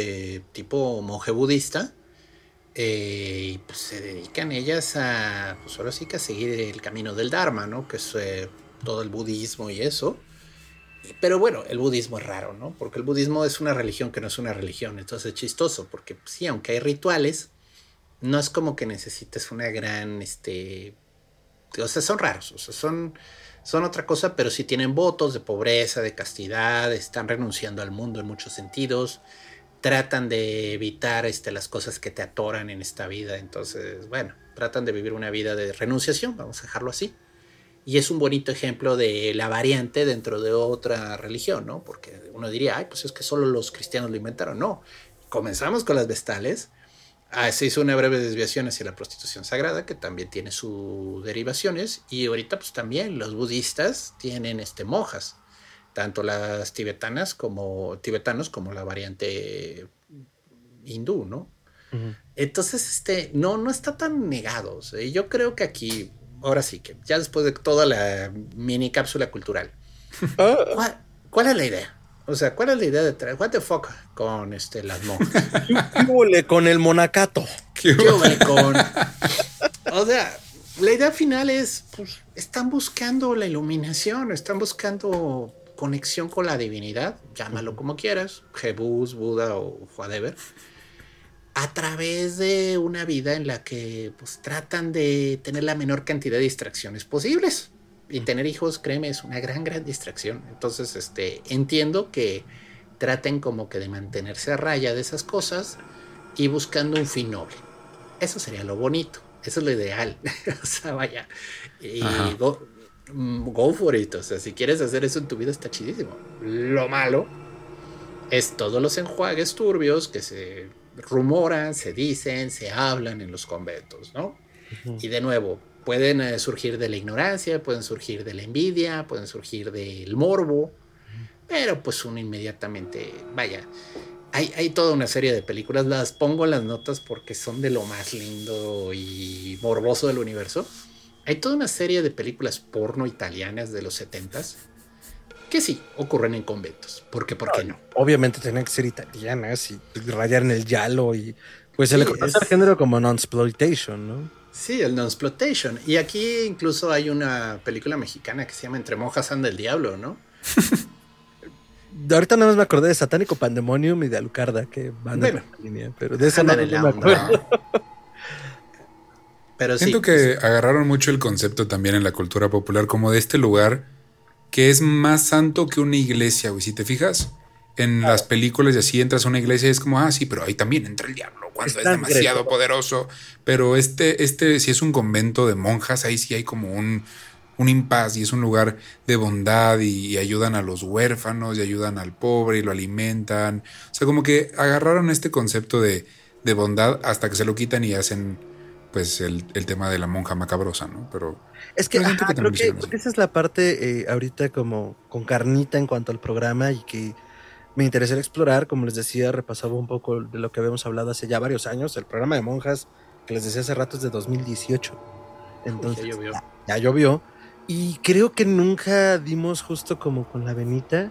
tipo monje budista eh, y pues, se dedican ellas a, pues ahora sí que a seguir el camino del Dharma, ¿no? Que es eh, todo el budismo y eso. Pero bueno, el budismo es raro, ¿no? Porque el budismo es una religión que no es una religión, entonces es chistoso, porque sí, aunque hay rituales, no es como que necesites una gran, este, o sea, son raros, o sea, son, son otra cosa, pero sí tienen votos de pobreza, de castidad, están renunciando al mundo en muchos sentidos, tratan de evitar este, las cosas que te atoran en esta vida, entonces, bueno, tratan de vivir una vida de renunciación, vamos a dejarlo así. Y es un bonito ejemplo de la variante dentro de otra religión, ¿no? Porque uno diría, ay, pues es que solo los cristianos lo inventaron. No, comenzamos con las vestales, Ah, se hizo una breve desviación hacia la prostitución sagrada, que también tiene sus derivaciones, y ahorita pues también los budistas tienen este, monjas, tanto las tibetanas como tibetanos como la variante hindú, ¿no? Entonces, este, no, no está tan negado. yo creo que aquí, ahora sí que, ya después de toda la mini cápsula cultural, ah. ¿cuál, es la idea? O sea, ¿cuál es la idea de traer? What the fuck con este, las monjas? ¿Qué con el monacato? ¿Qué con? O sea, la idea final es, pues, están buscando la iluminación, están buscando conexión con la divinidad, llámalo como quieras, Jebus, Buda o whatever a través de una vida en la que pues, tratan de tener la menor cantidad de distracciones posibles. Y tener hijos, créeme, es una gran, gran distracción. Entonces, este, entiendo que traten como que de mantenerse a raya de esas cosas y buscando un fin noble. Eso sería lo bonito, eso es lo ideal. o sea, vaya. Y go, mm, go for it. O sea, si quieres hacer eso en tu vida está chidísimo. Lo malo es todos los enjuagues turbios que se rumoran, se dicen, se hablan en los conventos, ¿no? Y de nuevo, pueden eh, surgir de la ignorancia, pueden surgir de la envidia, pueden surgir del morbo, pero pues uno inmediatamente, vaya, hay, hay, toda una serie de películas, las pongo en las notas porque son de lo más lindo y morboso del universo. Hay toda una serie de películas porno italianas de los setentas que sí ocurren en conventos. Porque, ¿por qué no? Obviamente tienen que ser italianas y rayar en el yalo y pues se le conoce al género como non-exploitation, ¿no? Sí, el non-exploitation. Y aquí incluso hay una película mexicana que se llama Entre monjas anda el diablo, ¿no? Ahorita nada más me acordé de Satánico Pandemonium y de Alucarda que van en la línea, pero de esa no, me acuerdo. Pero Siento que agarraron mucho el concepto también en la cultura popular, como de este lugar que es más santo que una iglesia, güey. Si te fijas, en las películas y así entras a una iglesia y es como, ah, sí, pero ahí también entra el diablo cuando es, demasiado poderoso. Pero este, este, si es un convento de monjas, ahí sí hay como un, un impas y es un lugar de bondad y, ayudan a los huérfanos y ayudan al pobre y lo alimentan. O sea, como que agarraron este concepto de, de bondad hasta que se lo quitan y hacen pues el, el tema de la monja macabrosa, ¿no? Pero es que, creo, que esa es la parte eh, ahorita como con carnita en cuanto al programa y que me interesaría explorar. Como les decía, repasaba un poco de lo que habíamos hablado hace ya varios años. El programa de monjas, que les decía hace rato, es de 2018. Entonces, ya llovió. Ya, llovió. Y creo que nunca dimos justo como con la venita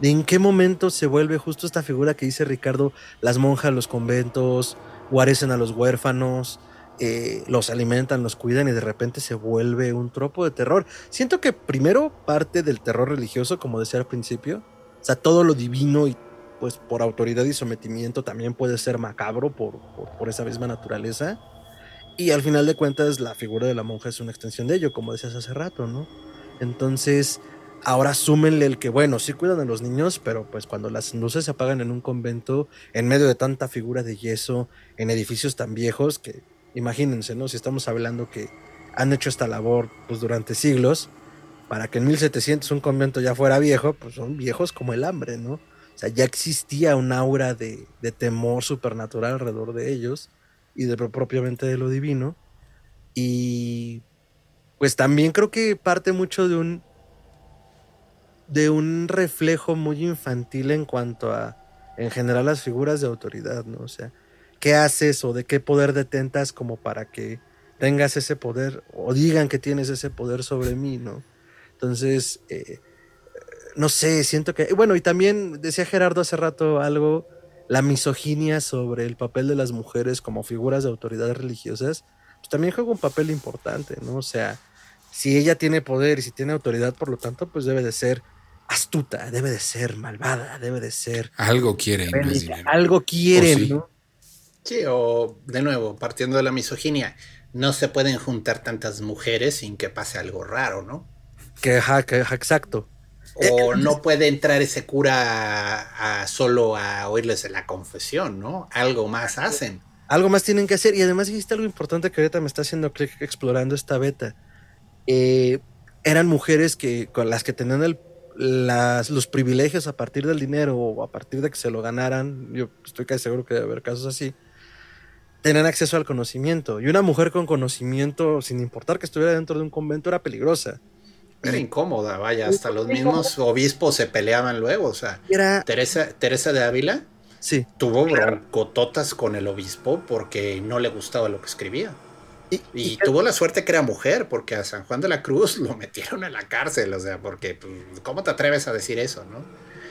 de en qué momento se vuelve justo esta figura que dice Ricardo, las monjas, los conventos, guarecen a los huérfanos, eh, los alimentan, los cuidan y de repente se vuelve un tropo de terror. Siento que primero parte del terror religioso, como decía al principio, o sea, todo lo divino y pues por autoridad y sometimiento también puede ser macabro por, por, esa misma naturaleza. Y al final de cuentas la figura de la monja es una extensión de ello, como decías hace rato, ¿no? Entonces, ahora súmenle el que, bueno, sí cuidan a los niños, pero pues cuando las luces se apagan en un convento, en medio de tanta figura de yeso, en edificios tan viejos, que Imagínense, ¿no? Si estamos hablando que han hecho esta labor pues, durante siglos, para que en 1700 un convento ya fuera viejo, pues son viejos como el hambre, ¿no? O sea, ya existía un aura de, temor supernatural alrededor de ellos y de propiamente de lo divino. Y pues también creo que parte mucho de un de un reflejo muy infantil en cuanto a en general las figuras de autoridad, ¿no? O sea, qué haces o de qué poder detentas como para que tengas ese poder o digan que tienes ese poder sobre mí, ¿no? Entonces, eh, no sé, siento que, bueno, y también decía Gerardo hace rato algo, la misoginia sobre el papel de las mujeres como figuras de autoridades religiosas, pues también juega un papel importante, ¿no? O sea, si ella tiene poder y si tiene autoridad, por lo tanto, pues debe de ser astuta, debe de ser malvada, debe de ser... Algo quiere. Algo quiere, ¿no? Sí, o de nuevo, partiendo de la misoginia, no se pueden juntar tantas mujeres sin que pase algo raro, ¿no? Que, exacto. O no puede entrar ese cura a, solo a oírles la confesión, ¿no? Algo más hacen. Algo más tienen que hacer. Y además dijiste algo importante que ahorita me está haciendo clic explorando esta beta. Eh, eran mujeres que con las que tenían el, los privilegios a partir del dinero o a partir de que se lo ganaran. Yo estoy casi seguro que debe haber casos así tenían acceso al conocimiento. Y una mujer con conocimiento, sin importar que estuviera dentro de un convento, era peligrosa. Era incómoda, vaya, hasta los mismos obispos se peleaban luego, o sea, Era, Teresa, Teresa de Ávila sí. tuvo broncototas con el obispo porque no le gustaba lo que escribía. Y, Y y- tuvo la suerte que era mujer, porque a San Juan de la Cruz lo metieron en la cárcel, o sea, porque, pues, ¿cómo te atreves a decir eso, no?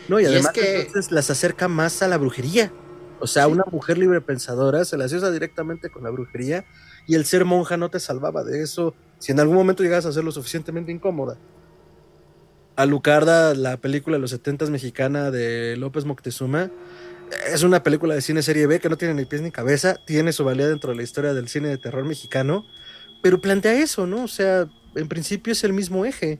no, y y es además que- entonces las acerca más a la brujería. O sea, una mujer libre pensadora se la asocia directamente con la brujería y el ser monja no te salvaba de eso si en algún momento llegas a ser lo suficientemente incómoda. Alucarda, la película de los 70 mexicana de López Moctezuma, es una película de cine serie B que no tiene ni pies ni cabeza, tiene su valía dentro de la historia del cine de terror mexicano, pero plantea eso, ¿no? O sea, en principio es el mismo eje.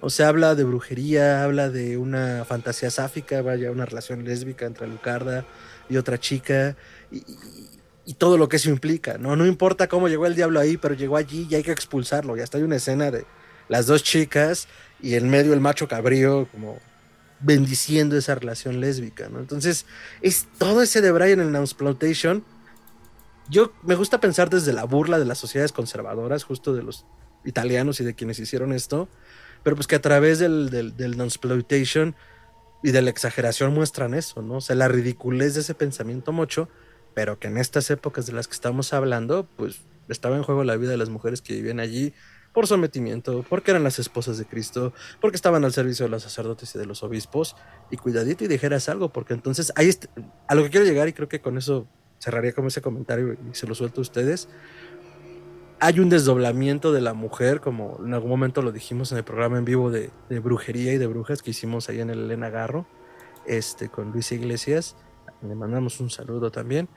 O sea, habla de brujería, habla de una fantasía sáfica, vaya, una relación lésbica entre Alucarda y otra chica, y- y todo lo que eso implica, ¿no? No importa cómo llegó el diablo ahí, pero llegó allí y hay que expulsarlo. Y hasta hay una escena de las dos chicas y en medio el macho cabrío como bendiciendo esa relación lésbica, ¿no? Entonces, es todo ese de Brian en Exploitation. Yo me gusta pensar desde la burla de las sociedades conservadoras, justo de los italianos y de quienes hicieron esto, pero pues que a través del, del, del non-exploitation y de la exageración muestran eso, ¿no? O sea, la ridiculez de ese pensamiento mocho, pero que en estas épocas de las que estamos hablando, pues estaba en juego la vida de las mujeres que vivían allí por sometimiento, porque eran las esposas de Cristo, porque estaban al servicio de los sacerdotes y de los obispos, y cuidadito y dijeras algo, porque entonces ahí a lo que quiero llegar, y creo que con eso cerraría como ese comentario y se lo suelto a ustedes, hay un desdoblamiento de la mujer, como en algún momento lo dijimos en el programa en vivo de, de brujería y de brujas que hicimos ahí en el Elena Garro, este, con Luis Iglesias. Le mandamos un saludo también.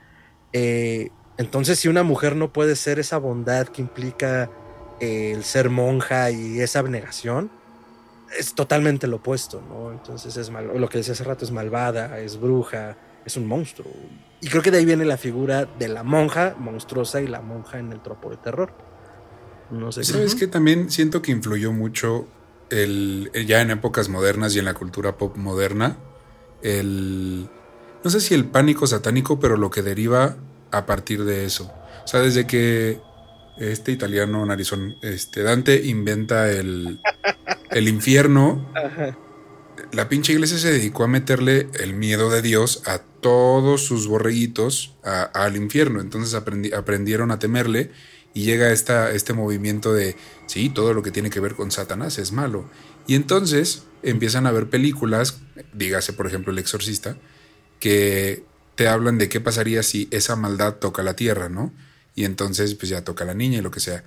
Eh, entonces, si una mujer no puede ser esa bondad que implica eh, el ser monja y esa abnegación, es totalmente lo opuesto, ¿no? Entonces es mal, lo que decía hace rato es malvada, es bruja, es un monstruo. Y creo que de ahí viene la figura de la monja monstruosa y la monja en el tropo de terror. No sé. ¿Sabes que También siento que influyó mucho el, el- ya en épocas modernas y en la cultura pop moderna, el, no sé si el pánico satánico, pero lo que deriva a partir de eso. O sea, desde que este italiano narizón, este Dante inventa el, el infierno, Ajá. la pinche iglesia se dedicó a meterle el miedo de Dios a todos sus borreguitos al infierno. Entonces aprendi- aprendieron a temerle y llega esta, este movimiento de, sí, todo lo que tiene que ver con Satanás es malo. Y entonces empiezan a ver películas, dígase por ejemplo El Exorcista, que te hablan de qué pasaría si esa maldad toca la tierra, ¿no? Y entonces pues ya toca a la niña y lo que sea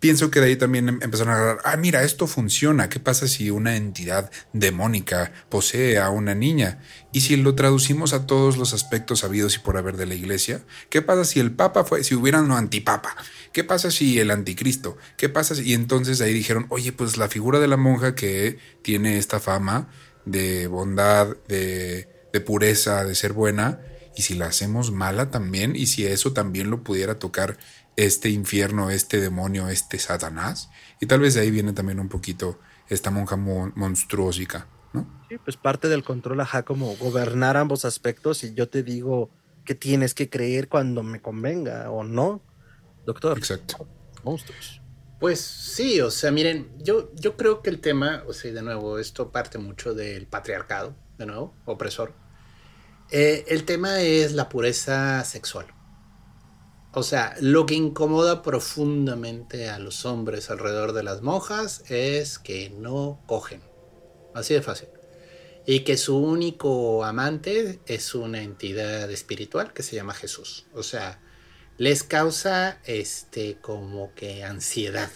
pienso que de ahí también em- empezaron a agarrar, ah, mira, esto funciona, ¿qué pasa si una entidad demónica posee a una niña? Y si lo traducimos a todos los aspectos habidos y por haber de la iglesia, ¿qué pasa si el papa fue, si hubiera un antipapa? ¿Qué pasa si el anticristo? ¿Qué pasa si... Y entonces ahí dijeron, oye, pues la figura de la monja que tiene esta fama de bondad, de, de pureza, de ser buena, y si la hacemos mala también, y si eso también lo pudiera tocar este infierno, este demonio, este Satanás. Y tal vez de ahí viene también un poquito esta monja mon- monstruosica, ¿no? Sí, pues parte del control, ajá, como gobernar ambos aspectos y yo te digo que tienes que creer cuando me convenga o no, doctor. Exacto. Monstruos. Pues sí, o sea, miren, yo, yo creo que el tema, o sea, de nuevo, esto parte mucho del patriarcado, de nuevo, opresor. Eh, el tema es la pureza sexual. O sea, lo que incomoda profundamente a los hombres alrededor de las monjas es que no cogen. Así de fácil. Y que su único amante es una entidad espiritual que se llama Jesús. O sea, les causa este como que ansiedad.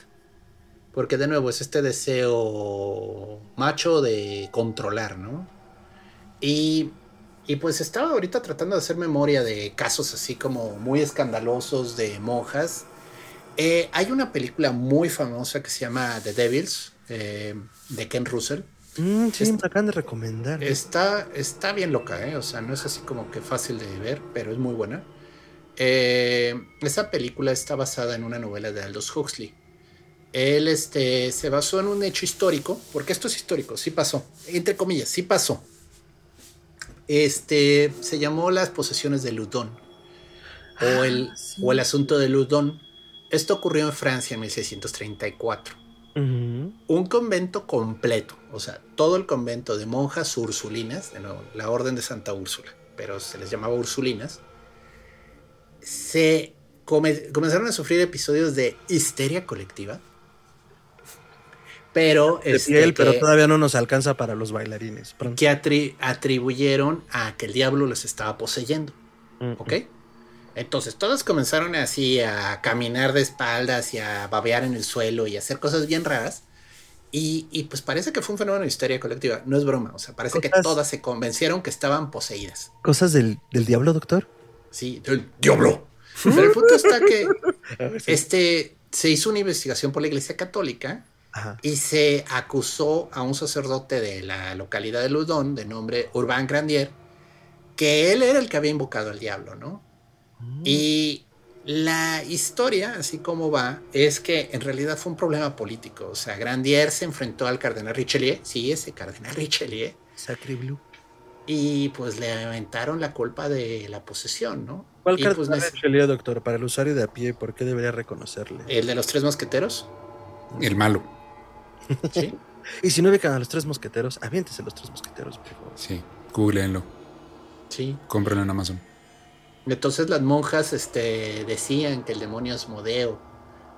Porque de nuevo es este deseo macho de controlar, ¿no? Y, y pues estaba ahorita tratando de hacer memoria de casos así como muy escandalosos de monjas. Eh, hay una película muy famosa que se llama The Devils, eh, de Ken Russell. Mm, sí, Es- me acaban de recomendar. Está, está bien loca, ¿eh? O sea, no es así como que fácil de ver, pero es muy buena. Eh, esa película está basada en una novela de Aldous Huxley. Él este, se basó en un hecho histórico, porque esto es histórico, sí pasó, entre comillas, sí pasó. Este, se llamó Las posesiones de Ludón. o, el, o el asunto de Ludon. Esto ocurrió en Francia en 1634. Un convento completo, o sea, todo el convento de monjas ursulinas, de nuevo, la orden de Santa Úrsula, pero se les llamaba ursulinas, se comenzaron a sufrir episodios de histeria colectiva. Pero, este, pero todavía no nos alcanza para los bailarines. Que atribuyeron a que el diablo los estaba poseyendo. ¿Ok? Entonces todos comenzaron así a caminar de espaldas y a babear en el suelo y a hacer cosas bien raras. Y, pues parece que fue un fenómeno de histeria colectiva. No es broma. O sea, parece que todas se convencieron que estaban poseídas. ¿Cosas del, diablo, doctor? Sí, del diablo. Pero el punto está que este, se hizo una investigación por la Iglesia Católica y se acusó a un sacerdote de la localidad de Ludón, de nombre Urbain Grandier, que él era el que había invocado al diablo, ¿no? Mm. Y la historia, así como va, es que en realidad fue un problema político. O sea, Grandier se enfrentó al cardenal Richelieu, sí, ese cardenal Richelieu. Sacre Blue. Y pues le aventaron la culpa de la posesión, ¿no? ¿Cuál y, cardenal pues, Richelieu, doctor? Para el usuario de a pie, ¿por qué debería reconocerle? ¿El de los tres mosqueteros? El malo. ¿Sí? y si no ubican a los tres mosqueteros, aviéntese los tres mosqueteros, por favor. Sí, googleenlo. Sí. Cómprenlo en Amazon. Entonces las monjas este, decían que el demonio Asmodeo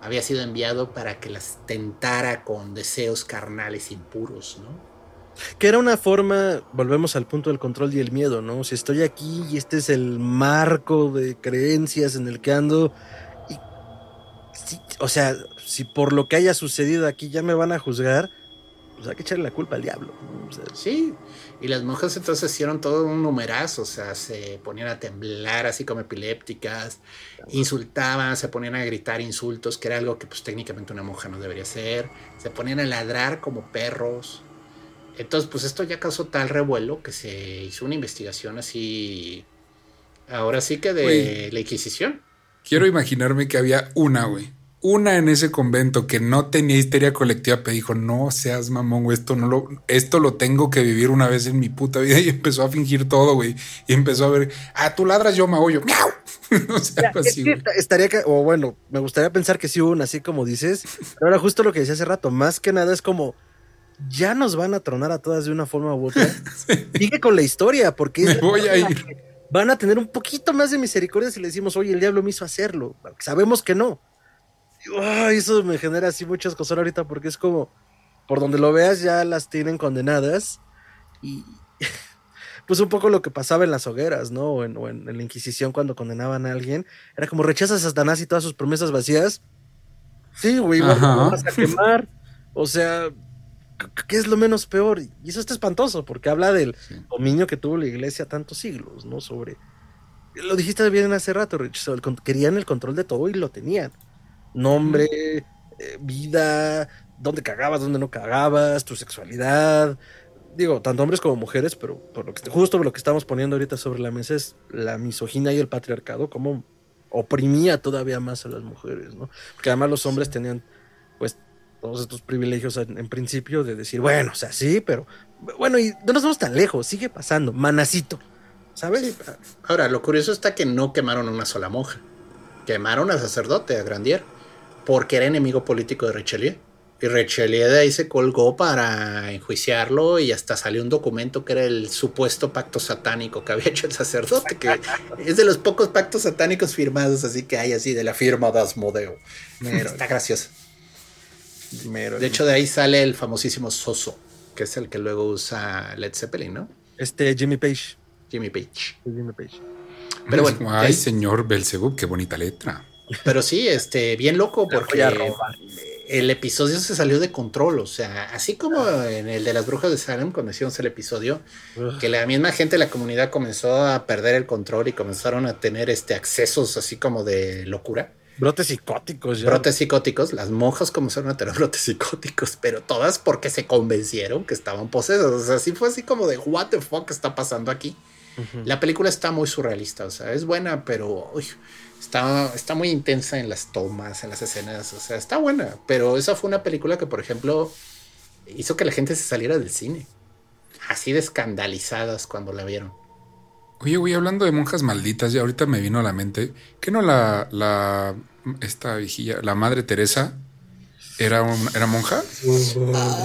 había sido enviado para que las tentara con deseos carnales impuros, ¿no? Que era una forma, volvemos al punto del control y el miedo, ¿no? Si estoy aquí y este es el marco de creencias en el que ando, y, o sea, si por lo que haya sucedido aquí ya me van a juzgar, pues hay que echarle la culpa al diablo. sí, y las monjas entonces hicieron todo un numerazo, o sea, se ponían a temblar así como epilépticas, insultaban, se ponían a gritar insultos, que era algo que pues técnicamente una monja no debería hacer, se ponían a ladrar como perros. Entonces, pues esto ya causó tal revuelo que se hizo una investigación así, ahora sí que de la Inquisición. Quiero imaginarme que había una, güey una en ese convento que no tenía histeria colectiva, pero dijo, no seas mamón, güey, esto no lo, esto lo tengo que vivir una vez en mi puta vida y empezó a fingir todo, güey. Y empezó a ver, ah, tú ladras, yo me yo, o sea, así, estaría que, o bueno, me gustaría pensar que sí hubo una así como dices, pero ahora justo lo que decía hace rato, más que nada es como, ya nos van a tronar a todas de una forma u otra. Sigue con la historia, porque me voy a ir. Van a tener un poquito más de misericordia si le decimos, oye, el diablo me hizo hacerlo. Sabemos que no eso me genera así muchas cosas ahorita porque es como, por donde lo veas ya las tienen condenadas y pues un poco lo que pasaba en las hogueras, ¿no? O en, la Inquisición cuando condenaban a alguien, era como rechazas a Satanás y todas sus promesas vacías. Sí, güey, vas a quemar. O sea, ¿qué es lo menos peor? Y eso está espantoso porque habla del dominio que tuvo la iglesia tantos siglos, ¿no? Sobre... Lo dijiste bien hace rato, Rich. Querían el control de todo y lo tenían nombre, eh, vida, dónde cagabas, dónde no cagabas, tu sexualidad. Digo, tanto hombres como mujeres, pero por lo que, justo lo que estamos poniendo ahorita sobre la mesa es la misoginia y el patriarcado, como oprimía todavía más a las mujeres, ¿no? Porque además los hombres tenían, pues, todos estos privilegios en, principio de decir, bueno, o sea, sí, pero bueno, y no nos vamos tan lejos, sigue pasando, manacito, ¿sabes? Ahora, lo curioso está que no quemaron a una sola monja, quemaron al sacerdote, a Grandier porque era enemigo político de Richelieu. Y Richelieu de ahí se colgó para enjuiciarlo y hasta salió un documento que era el supuesto pacto satánico que había hecho el sacerdote, que es de los pocos pactos satánicos firmados así que hay así de la firma de Asmodeo. Está gracioso. De hecho, de ahí sale el famosísimo Soso, que es el que luego usa Led Zeppelin, ¿no? Este Jimmy Page. Jimmy Page. Jimmy Page. Pero bueno. Ay, señor Belzebub, qué bonita letra. Pero sí, este, bien loco porque el episodio se salió de control, o sea, así como en el de las brujas de Salem cuando hicimos el episodio, que la misma gente de la comunidad comenzó a perder el control y comenzaron a tener este accesos así como de locura. Brotes psicóticos ya. Brotes psicóticos, las monjas comenzaron a tener brotes psicóticos, pero todas porque se convencieron que estaban posesos. O sea, así fue así como de what the fuck está pasando aquí. La película está muy surrealista, o sea, es buena, pero Está, muy intensa en las tomas, en las escenas, o sea, está buena, pero esa fue una película que, por ejemplo, hizo que la gente se saliera del cine. Así de escandalizadas cuando la vieron. Oye, güey, hablando de monjas malditas, ya ahorita me vino a la mente que no la, la, esta viejilla, la madre Teresa, era, un- era monja.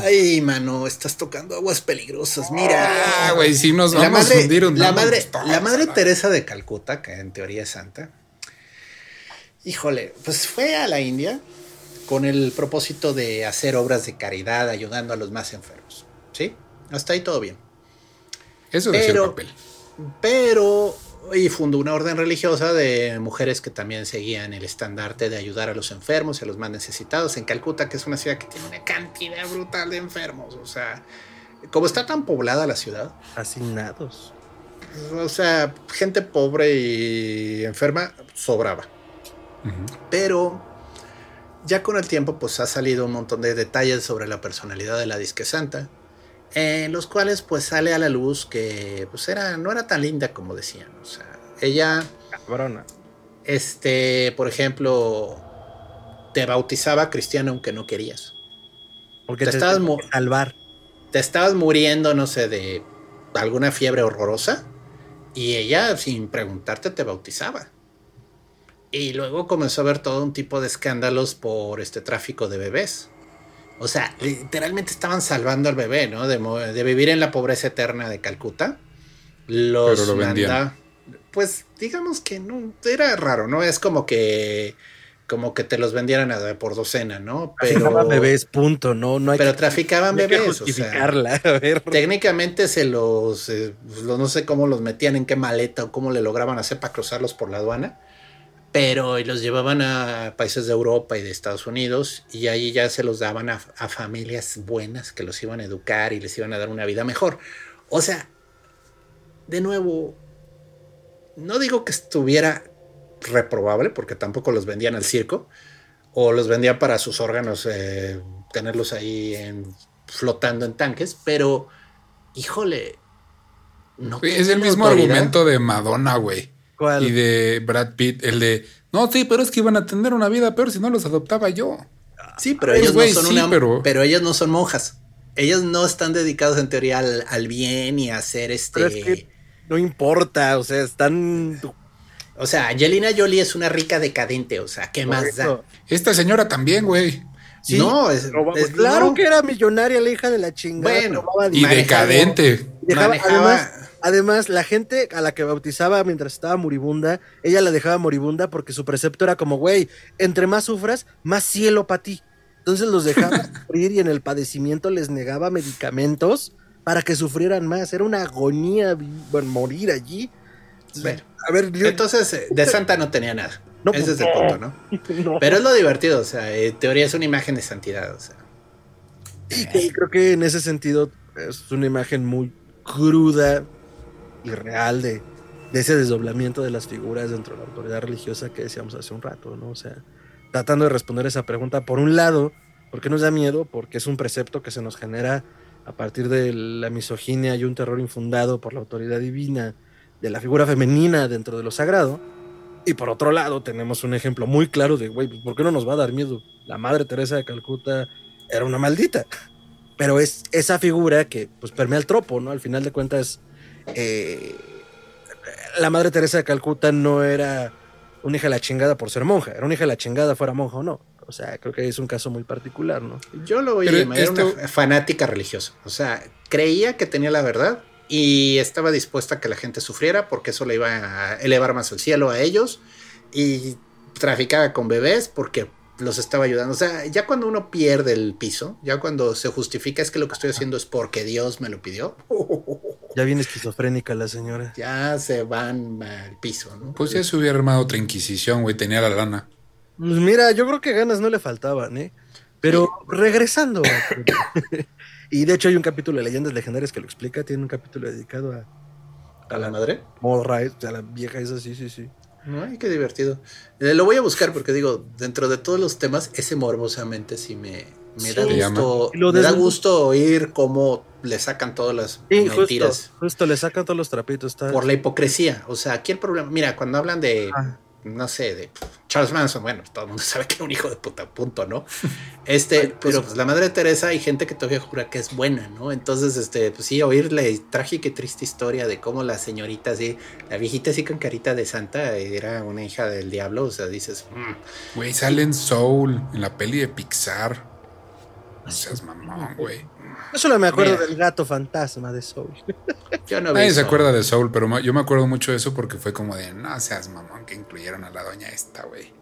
Ay, mano, estás tocando aguas peligrosas. Mira. Ah, güey, si nos la vamos madre, a hundir un la madre, la madre. Teresa de Calcuta, que en teoría es santa, híjole, pues fue a la India con el propósito de hacer obras de caridad ayudando a los más enfermos. ¿Sí? Hasta ahí todo bien. Eso decía el papel. Pero, y fundó una orden religiosa de mujeres que también seguían el estandarte de ayudar a los enfermos y a los más necesitados en Calcuta, que es una ciudad que tiene una cantidad brutal de enfermos. O sea, como está tan poblada la ciudad, Asignados. o sea, gente pobre y enferma sobraba. Pero ya con el tiempo pues ha salido un montón de detalles sobre la personalidad de la disque santa, en los cuales pues sale a la luz que pues era, no era tan linda como decían. O sea, ella, Cabrona. este, por ejemplo, te bautizaba cristiano aunque no querías. Porque Te te, estabas salvar. Te estabas muriendo, no sé, de alguna fiebre horrorosa y ella sin preguntarte te bautizaba. Y luego comenzó a haber todo un tipo de escándalos por este tráfico de bebés. O sea, literalmente estaban salvando al bebé, ¿no? De, de vivir en la pobreza eterna de Calcuta. Los Pero lo vendían. manda- Pues digamos que no, era raro, ¿no? Es como que como que te los vendieran a- por docena, ¿no? Pero bebés, punto. No, no hay pero que, traficaban no hay que bebés. o sea, justificarla. A ver. técnicamente se los, eh, pues, lo- no sé cómo los metían, en qué maleta o cómo le lograban hacer para cruzarlos por la aduana, pero los llevaban a países de Europa y de Estados Unidos y ahí ya se los daban a, a familias buenas que los iban a educar y les iban a dar una vida mejor. O sea, de nuevo, no digo que estuviera reprobable, porque tampoco los vendían al circo, o los vendían para sus órganos, eh, tenerlos ahí en- flotando en tanques, pero, híjole, no es el mismo autoridad. argumento de Madonna, güey. ¿Cuál? Y de Brad Pitt, el de, no, sí, pero es que iban a tener una vida peor si no los adoptaba yo. Sí, pero Pues, ellos no son sí, una, pero- pero... ellos no son monjas. Ellos no están dedicados en teoría al, al bien y a hacer este. Pero es que no importa. O sea, están. O sea, Angelina Jolie es una rica decadente. O sea, ¿qué más da? Esta señora también, güey. Sí, no, es, claro no. que era millonaria la hija de la chingada. Bueno, Y. Manejaba- decadente. Dejaba- manejaba- además, además, la gente a la que bautizaba mientras estaba moribunda, ella la dejaba moribunda porque su precepto era como, güey, entre más sufras, más cielo para ti. Entonces los dejaba sufrir y en el padecimiento les negaba medicamentos para que sufrieran más. Era una agonía bueno, morir allí. Bueno, a ver, yo- Entonces, eh, de Santa no tenía nada. No, Ese pues, es el punto, ¿no? no. Pero es lo divertido, o sea, en teoría es una imagen de santidad, o sea. Y creo que en ese sentido es una imagen muy cruda y real de, ese desdoblamiento de las figuras dentro de la autoridad religiosa que decíamos hace un rato, ¿no? O sea, tratando de responder esa pregunta, por un lado, ¿por qué nos da miedo? Porque es un precepto que se nos genera a partir de la misoginia y un terror infundado por la autoridad divina de la figura femenina dentro de lo sagrado. Y por otro lado, tenemos un ejemplo muy claro de, güey, pues, ¿por qué no nos va a dar miedo? La madre Teresa de Calcuta era una maldita. Pero es esa figura que pues permea el tropo, ¿no? Al final de cuentas, eh, la madre Teresa de Calcuta no era una hija de la chingada por ser monja, era una hija de la chingada fuera monja o no. O sea, creo que es un caso muy particular, ¿no? Yo lo voy a llamar, esto- una fanática religiosa. O sea, creía que tenía la verdad y estaba dispuesta a que la gente sufriera porque eso le iba a elevar más el cielo a ellos y traficaba con bebés porque los estaba ayudando. O sea, ya cuando uno pierde el piso, ya cuando se justifica es que lo que estoy haciendo es porque Dios me lo pidió, Ya viene esquizofrénica la señora. ya se van al piso, ¿no? Pues ya se hubiera armado otra inquisición, güey. Tenía la lana. Pues mira, yo creo que ganas no le faltaban, ¿eh? Pero regresando. y de hecho hay un capítulo de Leyendas Legendarias que lo explica, tiene un capítulo dedicado a, a la madre. Rice, a la vieja esa, sí, sí, sí. No, ay, qué divertido. Eh, lo voy a buscar porque digo, dentro de todos los temas, ese morbosamente sí me, me da gusto. Me da gusto oír cómo le sacan todas las Sí, mentiras justo, le sacan todos los trapitos. Por la hipocresía. O sea, aquí el problema, mira, cuando hablan de, Ah. no sé, de Charles Manson, bueno, todo el mundo sabe que era un hijo de puta, punto, ¿no? Este, pero pues la madre Teresa hay gente que todavía jura que es buena, ¿no? Entonces, este, pues sí, oír la trágica y triste historia de cómo la señorita así, la viejita así con carita de santa era una hija del diablo, o sea, dices, mm". güey, sale en Soul, en la peli de Pixar. No seas mamón, güey. Yo solo me acuerdo del gato fantasma de Soul. Yo no Nadie se acuerda de Soul, pero yo me acuerdo mucho de eso porque fue como de, no seas mamón, que incluyeron a la doña esta, güey.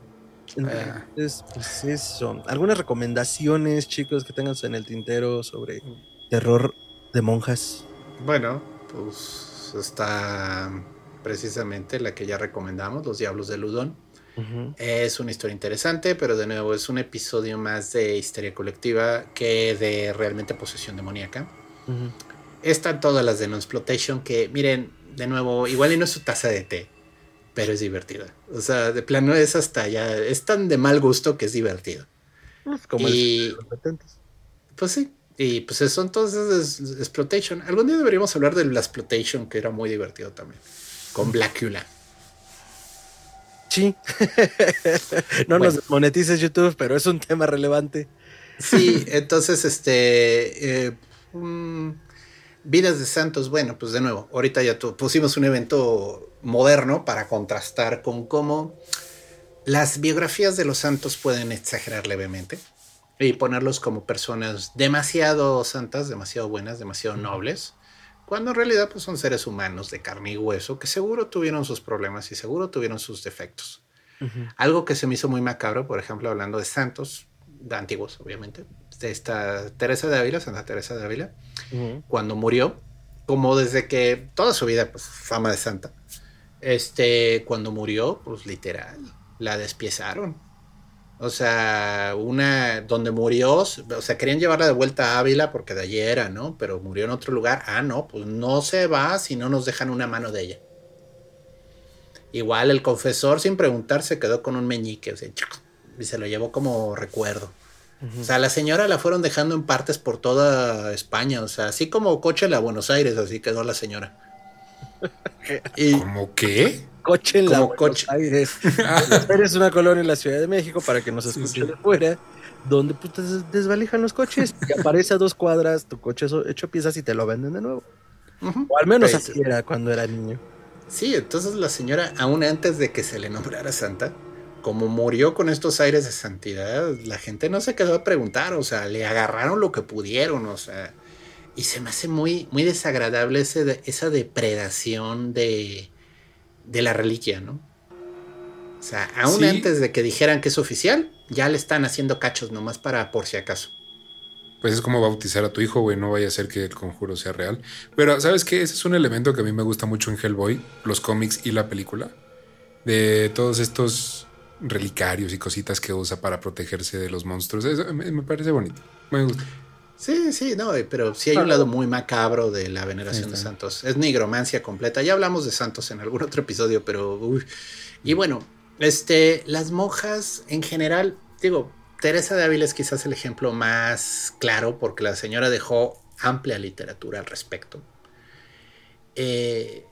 Entonces, pues eso. ¿Algunas recomendaciones, chicos, que tengan en el tintero sobre terror de monjas? Bueno, pues está precisamente la que ya recomendamos, Los Diablos de Ludón. Es una historia interesante, pero de nuevo es un episodio más de histeria colectiva que de realmente posesión demoníaca. Están todas las de Non-Exploitation que, miren, de nuevo, igual y no es su taza de té, pero es divertida. O sea, de plano es hasta ya, es tan de mal gusto que es divertido. Pues, como y, Pues sí, y pues son todas esas exploitation. Algún día deberíamos hablar de la exploitation, que era muy divertido también. Con Blackula. Sí. no nos monetices YouTube, pero es un tema relevante. Sí, entonces, este. Eh, Vidas de Santos, bueno, pues de nuevo, ahorita ya pusimos un evento moderno para contrastar con cómo las biografías de los santos pueden exagerar levemente y ponerlos como personas demasiado santas, demasiado buenas, demasiado nobles, cuando en realidad pues, son seres humanos de carne y hueso que seguro tuvieron sus problemas y seguro tuvieron sus defectos. Algo que se me hizo muy macabro, por ejemplo, hablando de santos, de antiguos, obviamente, de esta Teresa de Ávila, Santa Teresa de Ávila, cuando murió, como desde que toda su vida, pues fama de santa, este, cuando murió, pues literal, la despiezaron. O sea, una donde murió, o sea, querían llevarla de vuelta a Ávila porque de allí era, ¿no? Pero murió en otro lugar. Ah, no, pues no se va si no nos dejan una mano de ella. Igual el confesor, sin preguntar, se quedó con un meñique, o sea, y se lo llevó como recuerdo. O sea, la señora la fueron dejando en partes por toda España, o sea, así como coche en la Buenos Aires, así quedó la señora. y, ¿Cómo qué? Coche en la Buenos Aires. Eres una colonia en la Ciudad de México para que nos escuchen de fuera, donde pues, desvalijan los coches y aparece a dos cuadras tu coche hecho piezas y te lo venden de nuevo. O al menos así era cuando era niño. Sí, entonces la señora, aún antes de que se le nombrara santa, como murió con estos aires de santidad, la gente no se quedó a preguntar, o sea, le agarraron lo que pudieron, o sea, y se me hace muy, muy desagradable ese, esa depredación de, de la reliquia, ¿no? O sea, aún antes de que dijeran que es oficial, ya le están haciendo cachos nomás para por si acaso. Pues es como bautizar a tu hijo, güey, no vaya a ser que el conjuro sea real. Pero, ¿sabes qué? Ese es un elemento que a mí me gusta mucho en Hellboy, los cómics y la película. De todos estos relicarios y cositas que usa para protegerse de los monstruos. Eso me, parece bonito. Me gusta. Sí, sí, no, pero sí hay un lado muy macabro de la veneración de santos. Es nigromancia completa. Ya hablamos de santos en algún otro episodio, pero uy. y bueno, este, las monjas en general, digo, Teresa de Ávila es quizás el ejemplo más claro porque la señora dejó amplia literatura al respecto. Eh,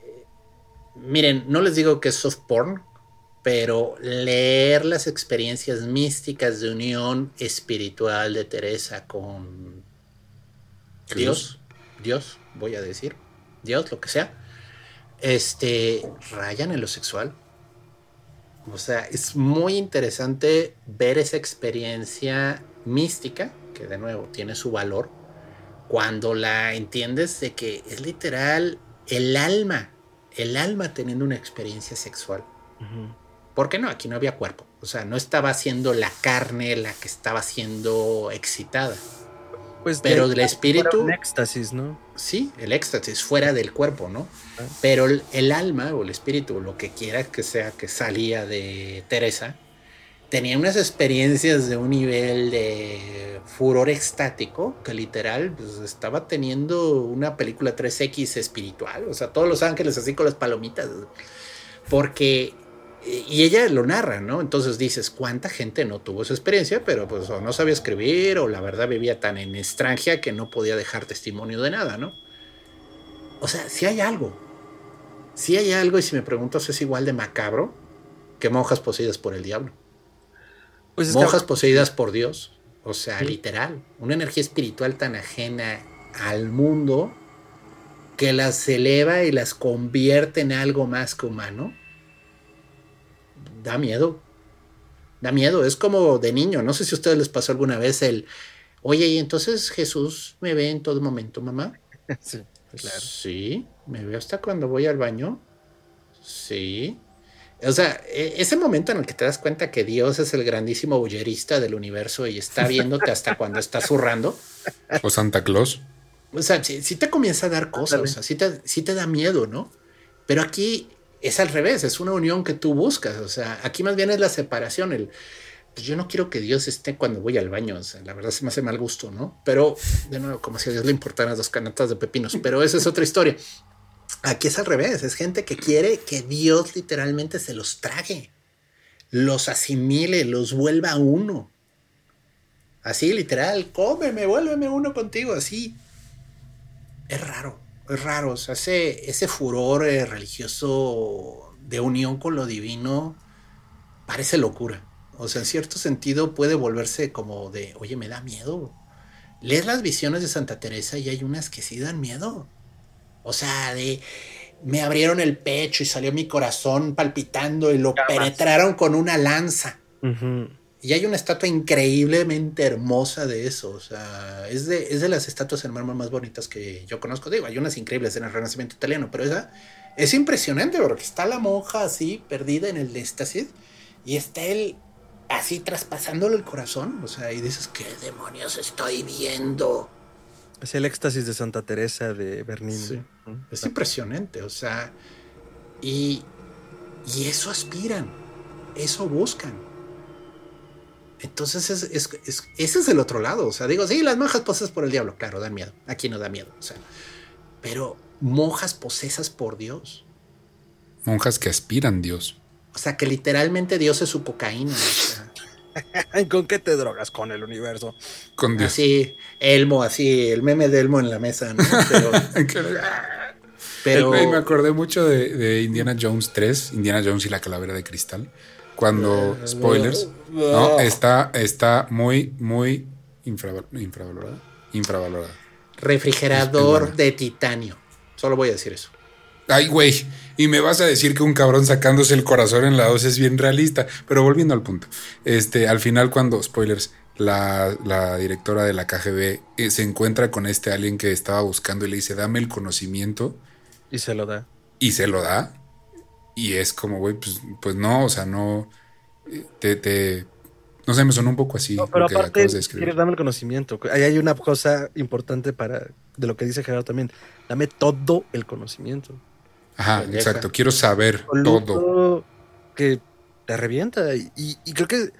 miren, no les digo que es soft porn, pero leer las experiencias místicas de unión espiritual de Teresa con Dios, Dios, voy a decir, Dios, lo que sea, este, rayan en lo sexual o sea, es muy interesante ver esa experiencia mística, que de nuevo tiene su valor, cuando la entiendes de que es literal el alma, el alma teniendo una experiencia sexual. ¿Por qué no? Aquí no había cuerpo. O sea, no estaba siendo la carne la que estaba siendo excitada. Pues pero el espíritu. Un éxtasis, ¿no? Sí, el éxtasis fuera del cuerpo, ¿no? Ah. Pero el, alma o el espíritu, lo que quiera que sea que salía de Teresa, tenía unas experiencias de un nivel de furor extático que literal pues, estaba teniendo una película 3X espiritual. O sea, todos los ángeles así con las palomitas. Porque y ella lo narra, ¿no? Entonces dices, ¿cuánta gente no tuvo esa experiencia? Pero pues o no sabía escribir o la verdad vivía tan en extranjera que no podía dejar testimonio de nada, ¿no? O sea, si hay algo. Si hay algo y si me preguntas es igual de macabro que monjas poseídas por el diablo. Pues que- monjas poseídas por Dios. O sea, literal. Una energía espiritual tan ajena al mundo que las eleva y las convierte en algo más que humano. Da miedo. Da miedo. Es como de niño. No sé si a ustedes les pasó alguna vez el. Oye, y entonces Jesús me ve en todo momento, mamá. Sí, claro. Sí, me veo hasta cuando voy al baño. Sí. O sea, e- ese momento en el que te das cuenta que Dios es el grandísimo bullerista del universo y está viéndote hasta cuando estás zurrando. O Santa Claus. O sea, sí, sí te comienza a dar cosas, o sea, sí te, sí te da miedo, ¿no? Pero aquí es al revés, es una unión que tú buscas. O sea, aquí más bien es la separación. El, pues yo no quiero que Dios esté cuando voy al baño. La verdad se me hace mal gusto, ¿no? Pero, de nuevo, como si a Dios le importaran dos canatas de pepinos. Pero esa es otra historia. Aquí es al revés. Es gente que quiere que Dios literalmente se los trague, los asimile, los vuelva uno. Así, literal, cómeme, vuélveme uno contigo, así. Es raro, es raro. O sea, ese, ese furor eh, religioso de unión con lo divino parece locura. O sea, en cierto sentido puede volverse como de, oye, me da miedo. Lees las visiones de Santa Teresa y hay unas que sí dan miedo. O sea, de me abrieron el pecho y salió mi corazón palpitando y lo Jamás. penetraron con una lanza. Y hay una estatua increíblemente hermosa de eso. O sea, es de, es de las estatuas en mármol más bonitas que yo conozco. Digo, hay unas increíbles en el Renacimiento italiano, pero esa es impresionante porque está la monja así, perdida en el éxtasis, y está él así traspasándole el corazón. O sea, y dices, ¿qué demonios estoy viendo? Es el éxtasis de Santa Teresa de Bernini. Sí. Es impresionante, o sea, y, y eso aspiran, eso buscan. Entonces, es, es- es- ese es el otro lado. O sea, digo, sí, las monjas posesas por el diablo, claro, dan miedo. Aquí no da miedo, o sea, pero monjas posesas por Dios. Monjas que aspiran Dios. O sea, que literalmente Dios es su cocaína. o sea, Ay, ¿Con qué te drogas con el universo? Con Dios. así, Elmo, así, el meme de Elmo en la mesa, ¿no? Pero, me acordé mucho de, de Indiana Jones 3, Indiana Jones y la calavera de cristal. Cuando, spoilers, no, está, está muy, muy infraval- infravalorada. Infravalorada. refrigerador de titanio. Solo voy a decir eso. Ay, güey, y me vas a decir que un cabrón sacándose el corazón en la 2 es bien realista. Pero volviendo al punto, este, al final cuando, spoilers, la, la directora de la KGB eh, se encuentra con este alien que estaba buscando y le dice, dame el conocimiento Y se lo da. y se lo da. Y es como, güey, pues, pues no, o sea, no. eh, Te, te- no sé, me sonó un poco así No, pero lo que aparte, acabas de describir. quieres darme el conocimiento. Ahí hay una cosa importante para de lo que dice Gerardo también. Dame todo el conocimiento. Ajá, Pendeja. exacto. Quiero saber todo. Que te revienta. Y, y- y creo que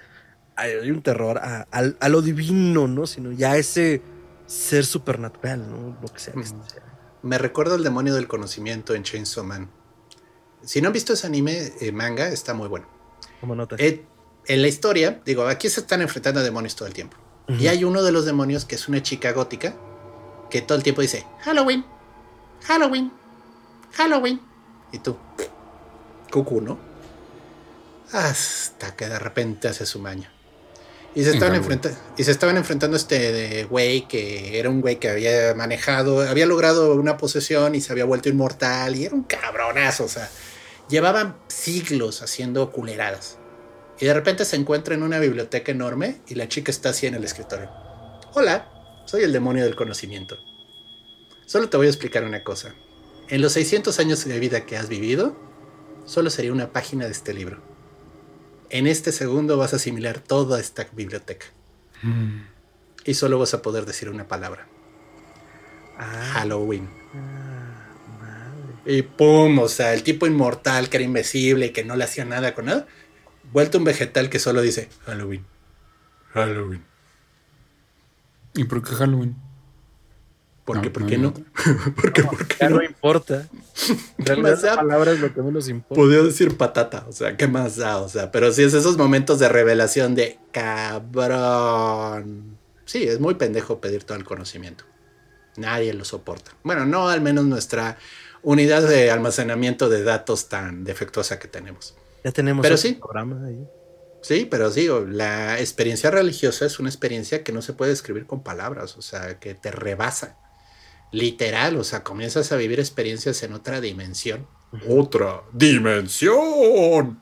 hay un terror a, al- a lo divino, ¿no? Sino ya a ese ser supernatural, ¿no? Lo que sea. que Ujú. sea. Me recuerdo el demonio del conocimiento en Chainsaw Man. Si no han visto ese anime, eh, manga, está muy bueno. Como nota. Eh, en la historia, digo, aquí se están enfrentando a demonios todo el tiempo. Y hay uno de los demonios que es una chica gótica que todo el tiempo dice Halloween, Halloween, Halloween. Y tú, cucu, ¿no? Hasta que de repente hace su maña. Y se, estaban y se estaban enfrentando a este de güey que era un güey que había manejado, había logrado una posesión y se había vuelto inmortal y era un cabronazo, o sea, llevaban siglos haciendo culeradas. Y de repente se encuentra en una biblioteca enorme y la chica está así en el escritorio. Hola, soy el demonio del conocimiento. Solo te voy a explicar una cosa. En los 600 años de vida que has vivido, solo sería una página de este libro. En este segundo vas a asimilar toda esta biblioteca. Mm. Y solo vas a poder decir una palabra. Ah, Halloween. ah. Y pum, o sea, el tipo inmortal que era invencible y que no le hacía nada con nada, vuelto un vegetal que solo dice Halloween. Halloween. ¿Y por qué Halloween? ¿Por qué? No, ¿Por no, qué no. no? ¿Por qué? ¿Por qué Ya no? no importa. Sea, la palabra es lo que menos importa. Podría decir patata, o sea, ¿qué más da? O sea, pero sí es esos momentos de revelación de cabrón. Sí, es muy pendejo pedir todo el conocimiento. Nadie lo soporta. Bueno, no al menos nuestra unidad de almacenamiento de datos tan defectuosa que tenemos. Ya tenemos Pero sí. programa ahí. Sí, pero digo, la experiencia religiosa es una experiencia que no se puede describir con palabras, o sea, que te rebasa. Literal, o sea, comienzas a vivir experiencias en otra dimensión. Otra dimensión.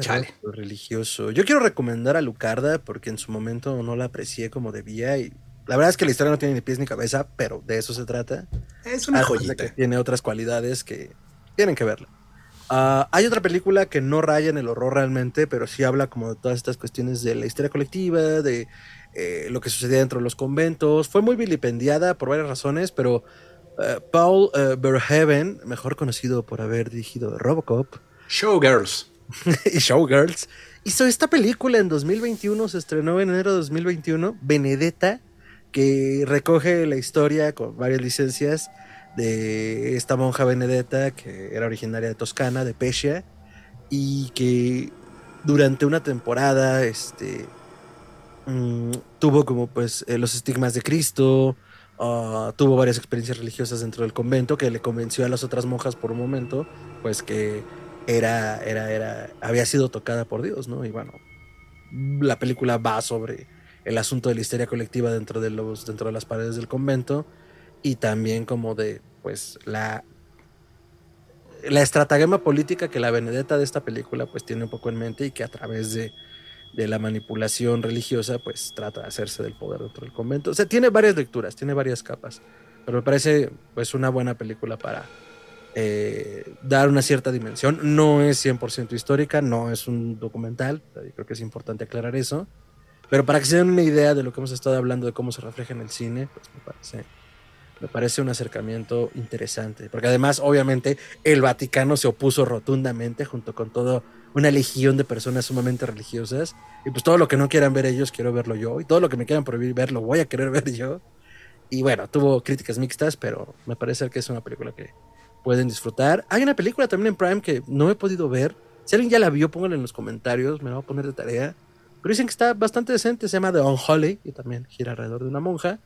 Chale. religioso. Yo quiero recomendar a Lucarda porque en su momento no la aprecié como debía y la verdad es que la historia no tiene ni pies ni cabeza, pero de eso se trata. Es una joyita. Que tiene otras cualidades que tienen que verla. Ah, hay otra película que no raya en el horror realmente, pero sí habla como de todas estas cuestiones de la historia colectiva, de eh, lo que sucedía dentro de los conventos. Fue muy vilipendiada por varias razones, pero eh, Paul uh, Verhoeven, mejor conocido por haber dirigido Robocop. Showgirls. y Showgirls. Hizo esta película en 2021, se estrenó en enero de 2021, Benedetta, que recoge la historia con varias licencias de esta monja Benedetta que era originaria de Toscana, de Pescia, y que durante una temporada este, mm, tuvo como pues eh, los estigmas de Cristo, ah, tuvo varias experiencias religiosas dentro del convento que le convenció a las otras monjas por un momento, pues que era, era, era, había sido tocada por Dios, ¿no? Y bueno, la película va sobre el asunto de la histeria colectiva dentro de los, dentro de las paredes del convento y también como de pues la la estratagema política que la Benedetta de esta película pues tiene un poco en mente y que a través de, de, la manipulación religiosa pues trata de hacerse del poder dentro del convento. O sea, tiene varias lecturas, tiene varias capas, pero me parece pues una buena película para eh, dar una cierta dimensión. No es 100% histórica, no es un documental, creo que es importante aclarar eso, pero para que se den una idea de lo que hemos estado hablando, de cómo se refleja en el cine, pues me parece me parece un acercamiento interesante, porque además obviamente el Vaticano se opuso rotundamente junto con toda una legión de personas sumamente religiosas, y pues todo lo que no quieran ver ellos quiero verlo yo, y todo lo que me quieran prohibir verlo voy a querer ver yo. Y bueno, tuvo críticas mixtas, pero me parece que es una película que pueden disfrutar. Hay una película también en Prime que no he podido ver. Si alguien ya la vio, pónganla en los comentarios, me la voy a poner de tarea. Pero dicen que está bastante decente, se llama The Unholy, y también gira alrededor de una monja.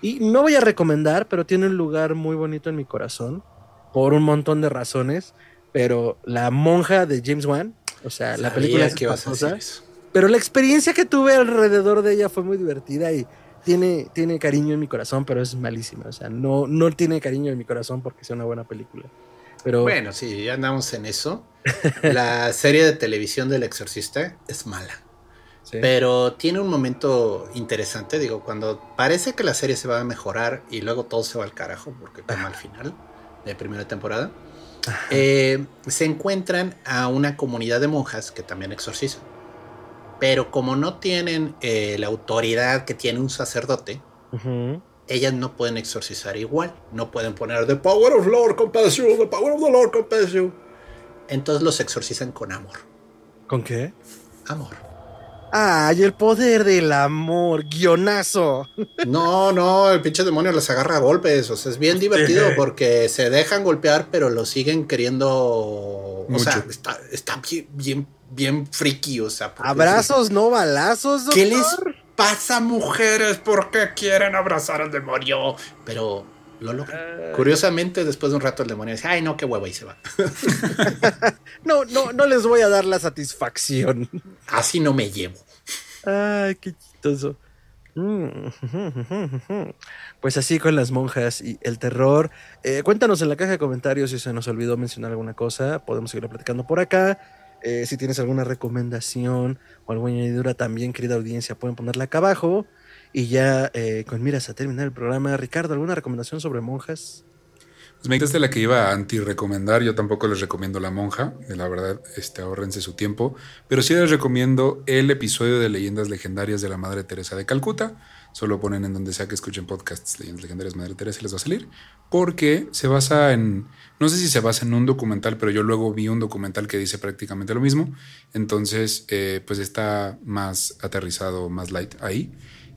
Y no voy a recomendar, pero tiene un lugar muy bonito en mi corazón, por un montón de razones. Pero la monja de James Wan, o sea, la película es que vas a Pero la experiencia que tuve alrededor de ella fue muy divertida y tiene, tiene cariño en mi corazón, pero es malísima. O sea, no, no tiene cariño en mi corazón porque sea una buena película. Pero... Bueno, sí, ya andamos en eso. la serie de televisión del exorcista es mala. Pero tiene un momento interesante, digo, cuando parece que la serie se va a mejorar y luego todo se va al carajo, porque como al final de primera temporada, eh, se encuentran a una comunidad de monjas que también exorcizan. Pero como no tienen eh, la autoridad que tiene un sacerdote, ellas no pueden exorcizar igual. No pueden poner The Power of Lord Compassion, The Power of the Lord Compassion. Entonces los exorcizan con amor. ¿Con qué? Amor. Ay, el poder del amor, guionazo. No, no, el pinche demonio les agarra a golpes. O sea, es bien divertido porque se dejan golpear, pero lo siguen queriendo. O sea, está, bien, bien, bien friki. O sea, abrazos, no balazos. ¿Qué les pasa, mujeres? porque quieren abrazar al demonio? Pero lo logra. Curiosamente, después de un rato, el demonio dice: Ay, no, qué huevo, y se va. no, no, no les voy a dar la satisfacción. Así no me llevo. Ay, qué chistoso. Pues así con las monjas y el terror. Eh, cuéntanos en la caja de comentarios si se nos olvidó mencionar alguna cosa. Podemos seguir platicando por acá. Eh, si tienes alguna recomendación o alguna añadidura también, querida audiencia, pueden ponerla acá abajo. Y ya eh, con miras a terminar el programa, Ricardo, ¿alguna recomendación sobre monjas? Pues me de la que iba a anti-recomendar. Yo tampoco les recomiendo La Monja. La verdad, este, ahorrense su tiempo. Pero sí les recomiendo el episodio de Leyendas Legendarias de la Madre Teresa de Calcuta. Solo ponen en donde sea que escuchen podcasts Leyendas Legendarias Madre Teresa y les va a salir. Porque se basa en. No sé si se basa en un documental, pero yo luego vi un documental que dice prácticamente lo mismo. Entonces, eh, pues está más aterrizado, más light ahí.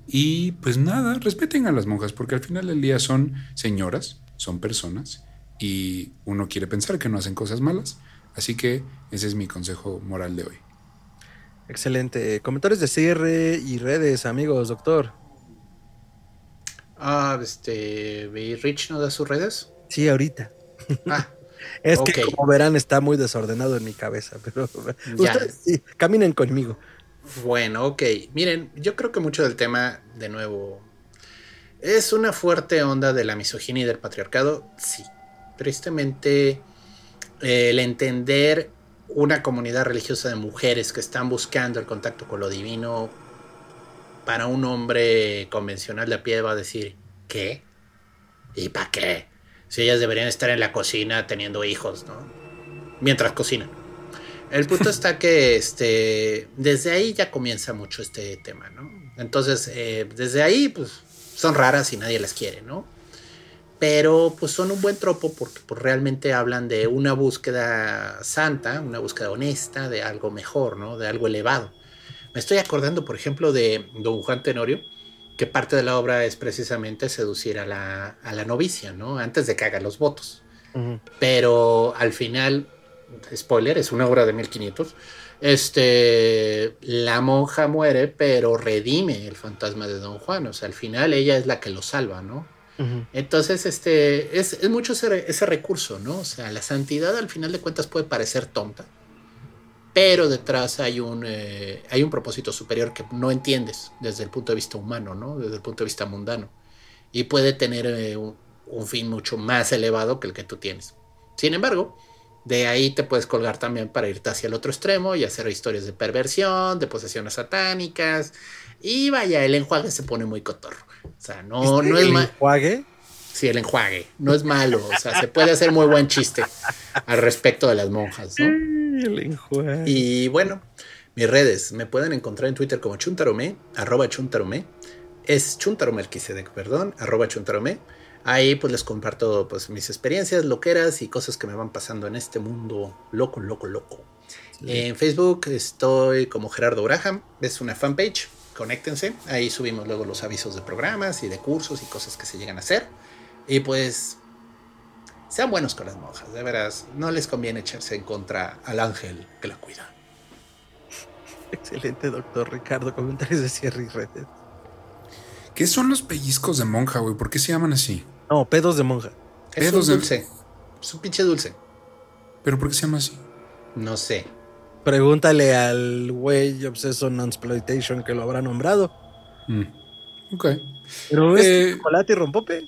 Y pues nada, respeten a las monjas, porque al final del día son señoras son personas y uno quiere pensar que no hacen cosas malas. Así que ese es mi consejo moral de hoy. Excelente. Comentarios de cierre y redes, amigos, doctor. Ah, este, ¿Rich no da sus redes? Sí, ahorita. Ah, Es que como verán está muy desordenado en mi cabeza, pero Ya. ustedes sí, caminen conmigo. Bueno, ok. Miren, yo creo que mucho del tema, de nuevo, es una fuerte onda de la misoginia y del patriarcado. Sí. Tristemente, eh, el entender una comunidad religiosa de mujeres que están buscando el contacto con lo divino, para un hombre convencional de a pie va a decir, ¿qué? ¿Y para qué? Si ellas deberían estar en la cocina teniendo hijos, ¿no? Mientras cocinan. El punto está que este, desde ahí ya comienza mucho este tema, ¿no? Entonces, eh, desde ahí, pues, son raras y nadie las quiere, ¿no? Pero, pues, son un buen tropo porque pues, realmente hablan de una búsqueda santa, una búsqueda honesta, de algo mejor, ¿no? De algo elevado. Me estoy acordando, por ejemplo, de Don Juan Tenorio, que parte de la obra es precisamente seducir a la, a la novicia, ¿no? Antes de que haga los votos. Pero al final, spoiler, es una obra de 1500. Este, la monja muere, pero redime el fantasma de Don Juan. O sea, al final ella es la que lo salva, ¿no? Ujú. Entonces, este, es, es mucho ese, ese recurso, ¿no? O sea, la santidad al final de cuentas puede parecer tonta, pero detrás hay un, eh, hay un propósito superior que no entiendes desde el punto de vista humano, ¿no? Desde el punto de vista mundano. Y puede tener eh, un, un fin mucho más elevado que el que tú tienes. Sin embargo, de ahí te puedes colgar también para irte hacia el otro extremo y hacer historias de perversión, de posesiones satánicas. Y vaya, el enjuague se pone muy cotorro. O sea, no, no es ¿El más. enjuague? Sí, el enjuague. No es malo. O sea, se puede hacer muy buen chiste al respecto de las monjas, ¿no? El enjuague. Y bueno, mis redes me pueden encontrar en Twitter como chuntaromé, arroba chuntaromé. Es chuntaromelquisedec, perdón, arroba chuntaromé. Ahí pues les comparto pues mis experiencias, loqueras y cosas que me van pasando en este mundo loco, loco, loco. En Facebook estoy como Gerardo Graham, es una fanpage, conéctense, ahí subimos luego los avisos de programas y de cursos y cosas que se llegan a hacer. Y pues sean buenos con las monjas, de veras, no les conviene echarse en contra al ángel que la cuida. Excelente, doctor Ricardo. Comentarios de cierre y redes. ¿Qué son los pellizcos de monja, güey? ¿Por qué se llaman así? No, pedos de monja. Es un Pedos de- dulce, es un pinche dulce. ¿Pero por qué se llama así? No sé. Pregúntale al güey obseso en exploitation que lo habrá nombrado. Mm. Ok. Pero es Eh, chocolate y rompope.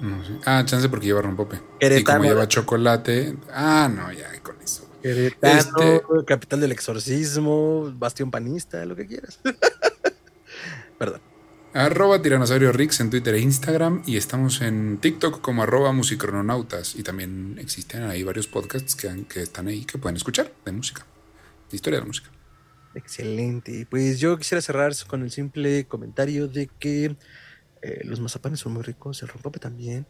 No sé. Ah, chance porque lleva rompope. Y Querétano. como lleva chocolate. Ah, no, ya con eso. Querétano, Este- capital del exorcismo, bastión panista, lo que quieras. Perdón. Arroba Tiranosaurio Rix en Twitter e Instagram. Y estamos en TikTok como arroba musicronautas. Y también existen ahí varios podcasts que, han- que están ahí que pueden escuchar de música. De historia de la música. Excelente. Pues yo quisiera cerrar con el simple comentario de que eh, los mazapanes son muy ricos, el rompope también,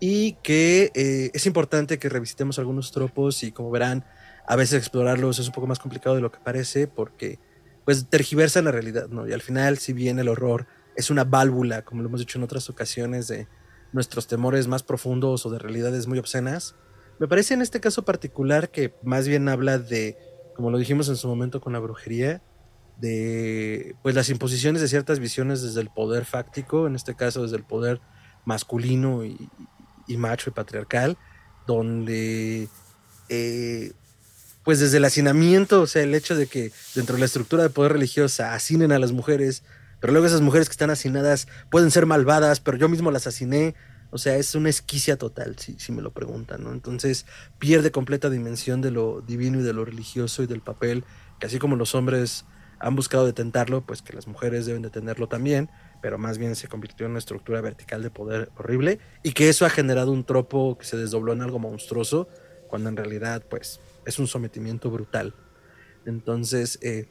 y que eh, es importante que revisitemos algunos tropos y como verán, a veces explorarlos es un poco más complicado de lo que parece porque pues tergiversan la realidad, ¿no? Y al final, si bien el horror es una válvula, como lo hemos dicho en otras ocasiones, de nuestros temores más profundos o de realidades muy obscenas, me parece en este caso particular que más bien habla de como lo dijimos en su momento con la brujería, de pues las imposiciones de ciertas visiones desde el poder fáctico, en este caso desde el poder masculino y, macho y patriarcal, donde eh, pues desde el hacinamiento, o sea, el hecho de que dentro de la estructura de poder religiosa hacinen a las mujeres, pero luego esas mujeres que están hacinadas pueden ser malvadas, pero yo mismo las haciné, o sea, es una esquicia total, si, si me lo preguntan, ¿no? Entonces pierde completa dimensión de lo divino y de lo religioso y del papel, que así como los hombres han buscado detentarlo, pues que las mujeres deben detenerlo también, pero más bien se convirtió en una estructura vertical de poder horrible y que eso ha generado un tropo que se desdobló en algo monstruoso, cuando en realidad, pues, es un sometimiento brutal. Entonces, eh,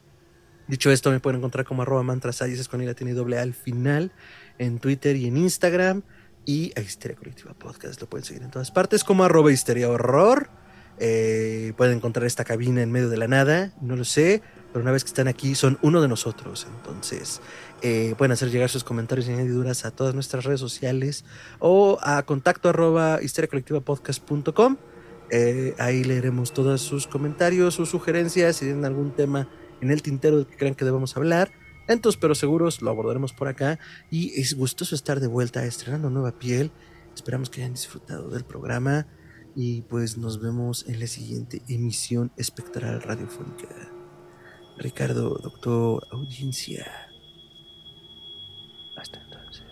dicho esto, me pueden encontrar como arroba mantrasayes es con I latina y doble al final, en Twitter y en Instagram. Y a Histeria Colectiva Podcast lo pueden seguir en todas partes como arroba histeria horror. Eh, pueden encontrar esta cabina en medio de la nada, no lo sé, pero una vez que están aquí son uno de nosotros. Entonces eh, pueden hacer llegar sus comentarios y añadiduras a todas nuestras redes sociales o a contacto arroba histeriacolectivapodcast.com. Eh, ahí leeremos todos sus comentarios, sus sugerencias, si tienen algún tema en el tintero del que crean que debamos hablar. Lentos pero seguros, lo abordaremos por acá. Y es gustoso estar de vuelta estrenando nueva piel. Esperamos que hayan disfrutado del programa. Y pues nos vemos en la siguiente emisión espectral radiofónica. Ricardo, doctor, audiencia. Hasta entonces.